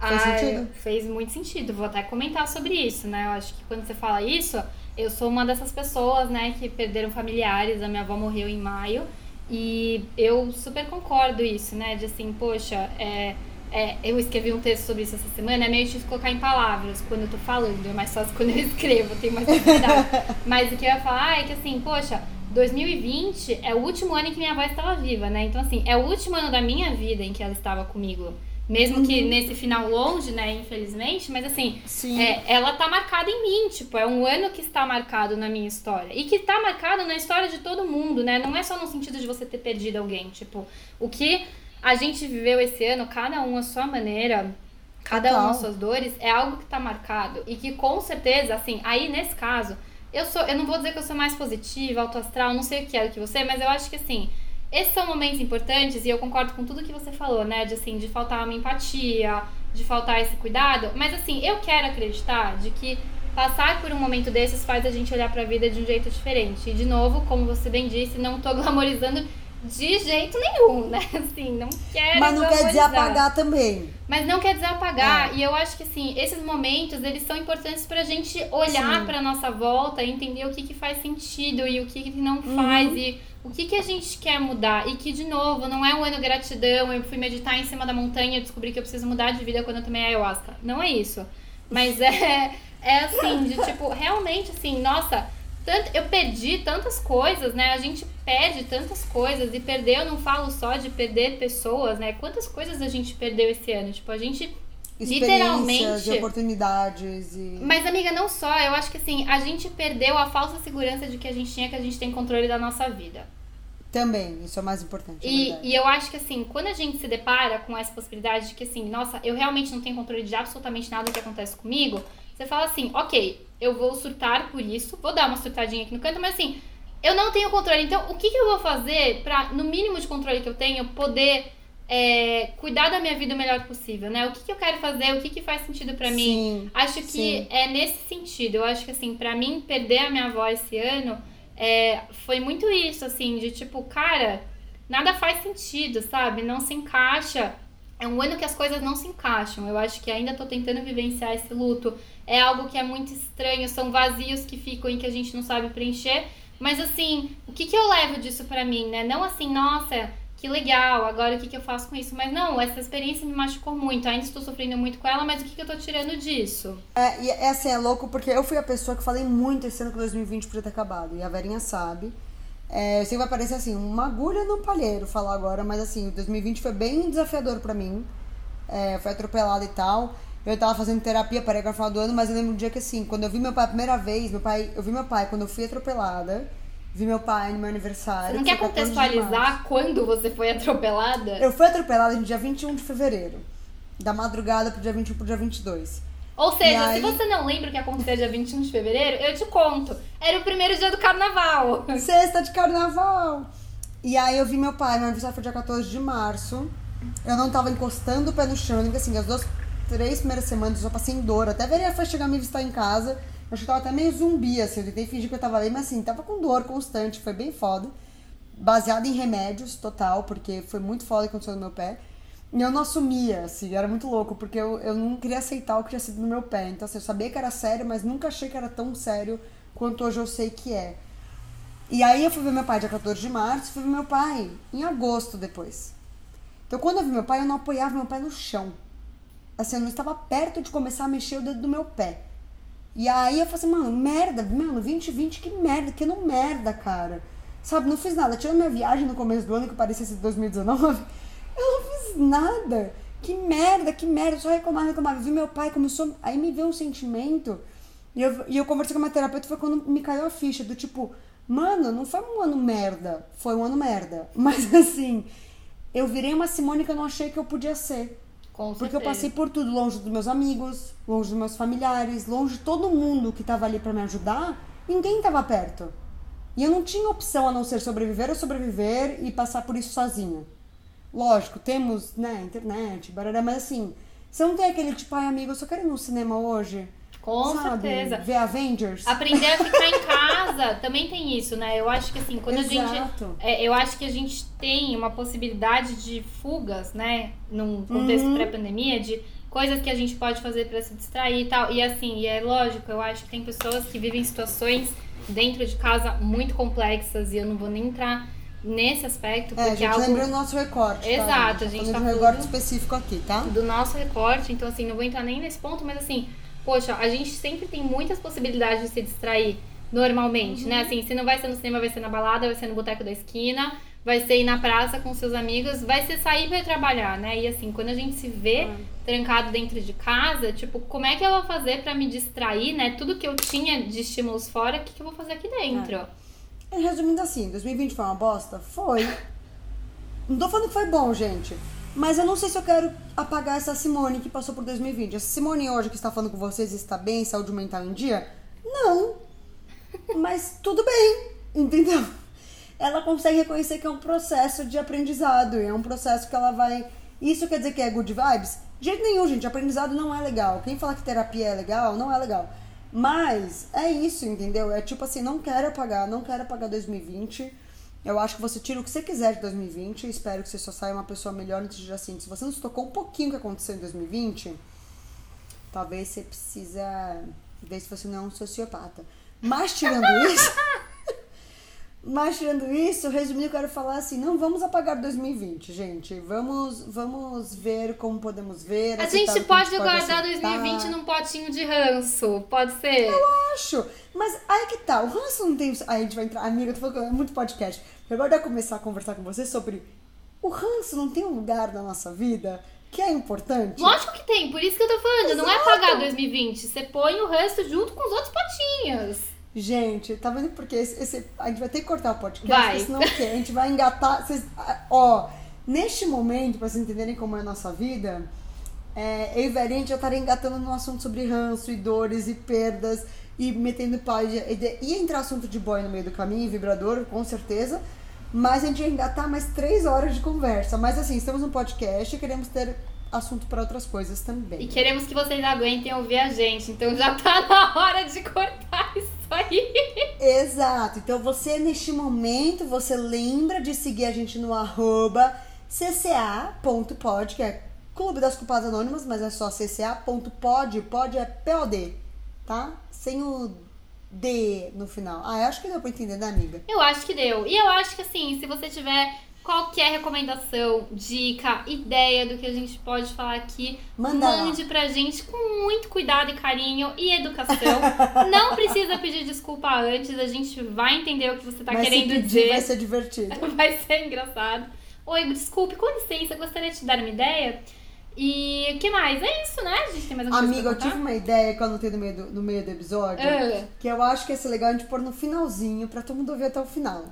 Fez ah, sentido? Fez muito sentido. Vou até comentar sobre isso, né? Eu acho que quando você fala isso, eu sou uma dessas pessoas, né, que perderam familiares. A minha avó morreu em maio. E eu super concordo isso, né? De assim, poxa, é é, eu escrevi um texto sobre isso essa semana, é meio difícil colocar em palavras quando eu tô falando, é mais fácil quando eu escrevo, tenho mais facilidade. Mas o que eu ia falar é que assim, poxa, 2020 é o último ano em que minha avó estava viva, né? Então, assim, é o último ano da minha vida em que ela estava comigo. Mesmo uhum. que nesse final longe, né, infelizmente, mas assim, é, ela tá marcada em mim, tipo, é um ano que está marcado na minha história. E que tá marcado na história de todo mundo, né? Não é só no sentido de você ter perdido alguém, tipo, o que a gente viveu esse ano, cada um a sua maneira, cada Total. um as suas dores, é algo que tá marcado. E que com certeza, assim, aí nesse caso, eu sou, eu não vou dizer que eu sou mais positiva, autoastral, não sei o que é do que você, mas eu acho que assim, esses são momentos importantes e eu concordo com tudo que você falou, né? De assim, de faltar uma empatia, de faltar esse cuidado, mas assim, eu quero acreditar de que passar por um momento desses faz a gente olhar para a vida de um jeito diferente. E de novo, como você bem disse, não tô glamorizando de jeito nenhum, né? Assim, não quero. Mas não quer dizer apagar também. Mas não quer dizer apagar. É. E eu acho que, assim, esses momentos, eles são importantes pra gente olhar pra nossa volta e entender o que, que faz sentido e o que, que não uhum. faz. E o que, que a gente quer mudar. E que, de novo, não é um ano gratidão. Eu fui meditar em cima da montanha e descobri que eu preciso mudar de vida quando eu tomei ayahuasca. Não é isso. Mas é, é assim, de tipo, realmente, assim, nossa tanto, eu perdi tantas coisas, né? A gente perde tantas coisas e perder, eu não falo só de perder pessoas, né? Quantas coisas a gente perdeu esse ano? Tipo, a gente literalmente de oportunidades e... Mas amiga, não só, eu acho que assim, a gente perdeu a falsa segurança de que a gente tinha que a gente tem controle da nossa vida. Também, isso é o mais importante. É e, e eu acho que assim, quando a gente se depara com essa possibilidade de que assim, nossa, eu realmente não tenho controle de absolutamente nada que acontece comigo, você fala assim, ok, eu vou surtar por isso, vou dar uma surtadinha aqui no canto, mas assim, eu não tenho controle. Então, o que, que eu vou fazer para, no mínimo de controle que eu tenho, poder é, cuidar da minha vida o melhor possível, né? O que, que eu quero fazer, o que, que faz sentido para mim. Acho que sim. é nesse sentido. Eu acho que, assim, para mim, perder a minha avó esse ano é, foi muito isso, assim, de tipo, cara, nada faz sentido, sabe? Não se encaixa é um ano que as coisas não se encaixam. Eu acho que ainda tô tentando vivenciar esse luto. É algo que é muito estranho, são vazios que ficam e que a gente não sabe preencher. Mas assim, o que, que eu levo disso pra mim, né? Não assim, nossa, que legal, agora o que, que eu faço com isso? Mas não, essa experiência me machucou muito. Ainda estou sofrendo muito com ela, mas o que, que eu tô tirando disso? É, e é assim, é louco porque eu fui a pessoa que falei muito esse ano que 2020 podia ter acabado. E a Verinha sabe. É, eu sei que vai parecer assim, uma agulha no palheiro falar agora, mas assim, 2020 foi bem desafiador para mim. É, foi atropelada e tal. Eu tava fazendo terapia para ir final do ano, mas eu lembro um dia que assim, quando eu vi meu pai a primeira vez, meu pai, eu vi meu pai quando eu fui atropelada. Vi meu pai no meu aniversário. Você não quer contextualizar quando você foi atropelada? Eu fui atropelada no dia 21 de fevereiro. Da madrugada pro dia 21 pro dia 22. Ou seja, aí... se você não lembra o que aconteceu dia 21 de fevereiro, eu te conto. Era o primeiro dia do carnaval. Sexta de carnaval. E aí eu vi meu pai, meu aniversário foi dia 14 de março. Eu não tava encostando o pé no chão, assim, as duas, três primeiras semanas eu só passei em dor. Até veria foi chegar me visitar em casa. Eu acho que tava até meio zumbi, assim. Eu tentei fingir que eu tava bem, mas assim, tava com dor constante, foi bem foda. Baseado em remédios, total, porque foi muito foda que aconteceu no meu pé. E eu não assumia, assim, era muito louco, porque eu, eu não queria aceitar o que tinha sido no meu pé. Então, assim, eu sabia que era sério, mas nunca achei que era tão sério quanto hoje eu sei que é. E aí eu fui ver meu pai dia 14 de março, fui ver meu pai em agosto depois. Então, quando eu vi meu pai, eu não apoiava meu pé no chão. Assim, eu não estava perto de começar a mexer o dedo do meu pé. E aí eu falei assim, mano, merda, mano, 2020, que merda, que não merda, cara. Sabe, não fiz nada. Tirando minha viagem no começo do ano, que parecia ser 2019. Eu não fiz nada. Que merda, que merda. Só reclamava, reclamava. Vi meu pai, começou. Aí me veio um sentimento. E eu, e eu conversei com a minha terapeuta. Foi quando me caiu a ficha do tipo, mano, não foi um ano merda. Foi um ano merda. Mas assim, eu virei uma Simone que eu não achei que eu podia ser. Porque eu passei por tudo, longe dos meus amigos, longe dos meus familiares, longe de todo mundo que tava ali para me ajudar. Ninguém tava perto. E eu não tinha opção a não ser sobreviver ou sobreviver e passar por isso sozinha. Lógico, temos, né, internet, barará, mas assim, você não tem aquele tipo, ai amigo, eu só quero ir no cinema hoje. Com sabe? certeza. Ver Avengers. Aprender a ficar em casa também tem isso, né? Eu acho que assim, quando Exato. a gente. É, eu acho que a gente tem uma possibilidade de fugas, né? Num contexto Uhum. pré-pandemia, de coisas que a gente pode fazer para se distrair e tal. E assim, e é lógico, eu acho que tem pessoas que vivem situações dentro de casa muito complexas e eu não vou nem entrar nesse aspecto, É, a porque gente é algo lembra o nosso recorte. Exato, tá, a gente falando tá de um recorte específico aqui, tá? do nosso recorte, então assim, não vou entrar nem nesse ponto, mas assim, poxa, a gente sempre tem muitas possibilidades de se distrair normalmente, né? Assim, se não vai ser no cinema, vai ser na balada, vai ser no boteco da esquina, vai ser ir na praça com seus amigos, vai ser sair ir trabalhar, né? E assim, quando a gente se vê trancado dentro de casa, tipo, como é que eu vou fazer pra me distrair, né? Tudo que eu tinha de estímulos fora, o que, que eu vou fazer aqui dentro? Resumindo assim, 2020 foi uma bosta? Foi. Não tô falando que foi bom, gente. Mas eu não sei se eu quero apagar essa Simone que passou por 2020. Essa Simone hoje que está falando com vocês está bem, saúde mental em dia? Não. Mas tudo bem, entendeu? Ela consegue reconhecer que é um processo de aprendizado. e É um processo que ela vai. Isso quer dizer que é good vibes? De jeito nenhum, gente. Aprendizado não é legal. Quem fala que terapia é legal, não é legal. Mas é isso, entendeu? É tipo assim, não quero apagar, não quero apagar 2020. Eu acho que você tira o que você quiser de 2020. Espero que você só saia uma pessoa melhor antes de assim. Se você não se tocou um pouquinho o que aconteceu em 2020, talvez você precisa ver se você não é um sociopata. Mas tirando isso. Mas tirando isso, resumindo, eu quero falar assim, não vamos apagar 2020, gente. Vamos, vamos ver como podemos ver. A gente que a pode gente guardar aceitar. 2020 num potinho de ranço, pode ser? acho. Mas aí que tá, o ranço não tem. Aí a gente vai entrar. Amiga, eu tô falando é muito podcast. Eu agora eu começar a conversar com você sobre o ranço não tem um lugar na nossa vida que é importante. Lógico que tem, por isso que eu tô falando, não é Exato. apagar 2020, você põe o resto junto com os outros potinhos. Gente, tá vendo porque esse, esse- a gente vai ter que cortar o podcast, Vai. senão o quê? A gente vai engatar. Vocês, ó, neste momento, pra vocês entenderem como é a nossa vida, é, eu e Verinha a gente já estaria engatando no assunto sobre ranço e dores e perdas e metendo e- e- Ia entrar assunto de boy no meio do caminho, vibrador, com certeza. Mas a gente ia engatar mais três horas de conversa. Mas assim, estamos no podcast e queremos ter assunto para outras coisas também. E queremos que vocês aguentem ouvir a gente, então já tá na hora de cortar isso aí. Exato. Então você, neste momento, você lembra de seguir a gente no arroba cca.pod, que é Clube das Culpadas Anônimas, mas é só cca.pod, pod é POD, tá? Sem o D no final. Ah, eu acho que deu pra entender, né, amiga? Eu acho que deu. E eu acho que assim, se você tiver qualquer recomendação, dica, ideia do que a gente pode falar aqui, Manda lá. mande pra gente com muito cuidado e carinho e educação. Não precisa pedir desculpa antes, a gente vai entender o que você tá Mas se querendo pedir, dizer. vai ser divertido. Vai ser engraçado. Oi, desculpe, com licença, gostaria de te dar uma ideia. E o que mais? É isso, né? A gente tem mais Amiga, eu tive uma ideia que eu anotei no meio do, no meio do episódio, Ah. que eu acho que ia ser legal a gente pôr no finalzinho pra todo mundo ouvir até o final.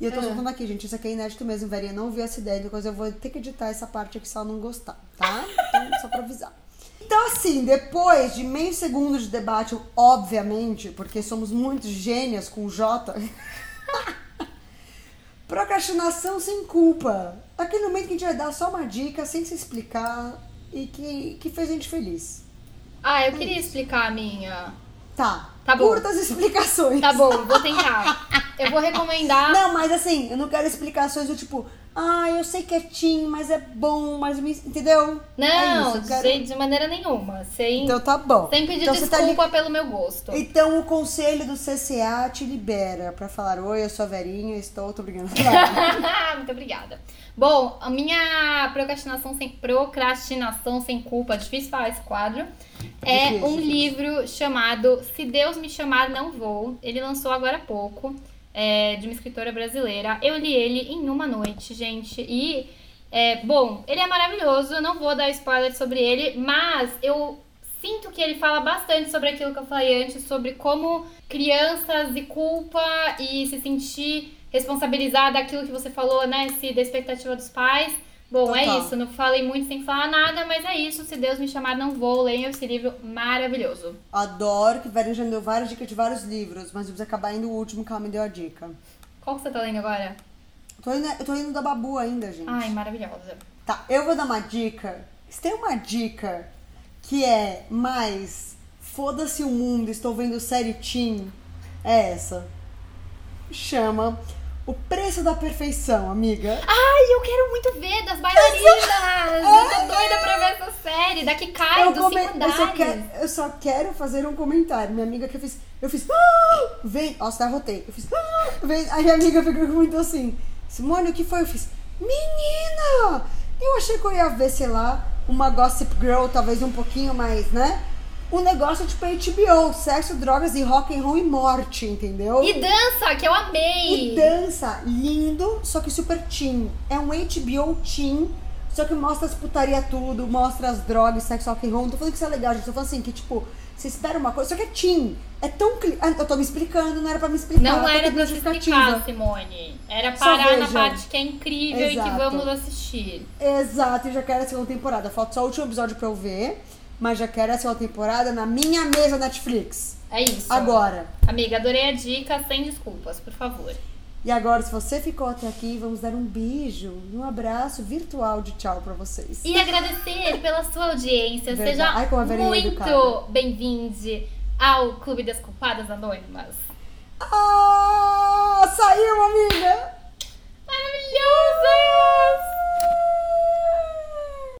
E eu tô Ah. soltando aqui, gente, isso aqui é inédito mesmo, Verinha não ouviu essa ideia, depois eu vou ter que editar essa parte aqui se ela não gostar, tá? Então, só pra avisar. Então, assim, depois de meio segundo de debate, obviamente, porque somos muito gênias com o J, procrastinação sem culpa. Aquele momento que a gente vai dar só uma dica, sem se explicar, e que, que fez a gente feliz. Ah, eu queria explicar a minha. Tá. Tá bom. Curtas explicações. Tá bom, vou tentar. Eu vou recomendar. Não, mas assim, eu não quero explicações do tipo, ah, eu sei que é teen, mas é bom, mas me. Entendeu? é Não, isso, eu quero... de, maneira nenhuma. Sem, Então tá bom. sem pedir então, tá desculpa li- pelo meu gosto. então o conselho do CCA te libera pra falar: Oi, eu sou a Verinha, estou. Tô brincando. Vai. Muito obrigada. Bom, a minha procrastinação sem, procrastinação sem culpa, difícil falar esse quadro, é um livro chamado Se Deus Me Chamar Não Vou. Ele lançou agora há pouco, é, de uma escritora brasileira. Eu li ele em uma noite, gente, e, é, bom, ele é maravilhoso, eu não vou dar spoiler sobre ele, mas eu sinto que ele fala bastante sobre aquilo que eu falei antes, sobre como crianças e culpa e se sentir responsabilizar daquilo que você falou, né? Se da expectativa dos pais. Bom, é Total. isso. Não falei muito sem falar nada, mas é isso. Se Deus me chamar, não vou. Leiam esse livro maravilhoso. Adoro que Verinha já me deu várias dicas de vários livros, mas eu preciso acabar indo o último que ela me deu a dica. Qual que você tá lendo agora? Tô indo, eu tô indo da Babu ainda, gente. Ai, maravilhosa. Tá, eu vou dar uma dica. Se tem uma dica que é mais foda-se o mundo, estou vendo série teen, é essa. Chama O Preço da Perfeição, amiga. Ai, eu quero muito ver das bailarinas! Eu tô doida pra ver essa série. Da que cai, eu, dos come- cinco eu, só quero, eu só quero fazer um comentário. Minha amiga que eu fiz. Eu fiz. "Ah!" Vem. Nossa, até rotei. Eu fiz. "Ah!" Vem. Aí a amiga ficou muito assim. Simone, o que foi? Eu fiz. Menina! Eu achei que eu ia ver, sei lá, uma Gossip Girl, talvez um pouquinho mais, né? Um negócio tipo HBO, sexo, drogas e rock and roll e morte, entendeu? E dança, que eu amei! E dança, lindo, só que super teen. É um HBO teen, só que mostra as putaria tudo, mostra as drogas, sexo, rock and roll. Não tô falando que isso é legal, gente. Tô falando assim, que tipo, você espera uma coisa, só que é teen. É tão... cli- Ah, Eu tô me explicando, não era pra me explicar. Não era pra se explicar, Simone. Era parar na parte que é incrível e que Exato. vamos assistir. Exato, e já quero a segunda temporada. Falta só o último episódio pra eu ver, mas já quero a segunda temporada na minha mesa Netflix. É isso. Agora. Amiga, adorei a dica, sem desculpas, por favor. E agora, se você ficou até aqui, vamos dar um beijo e um abraço virtual de tchau para vocês. E agradecer pela sua audiência. Verdade. Seja Ai, é muito bem-vinde ao Clube das Culpadas Anônimas. Ah, saiu, amiga! Maravilhoso!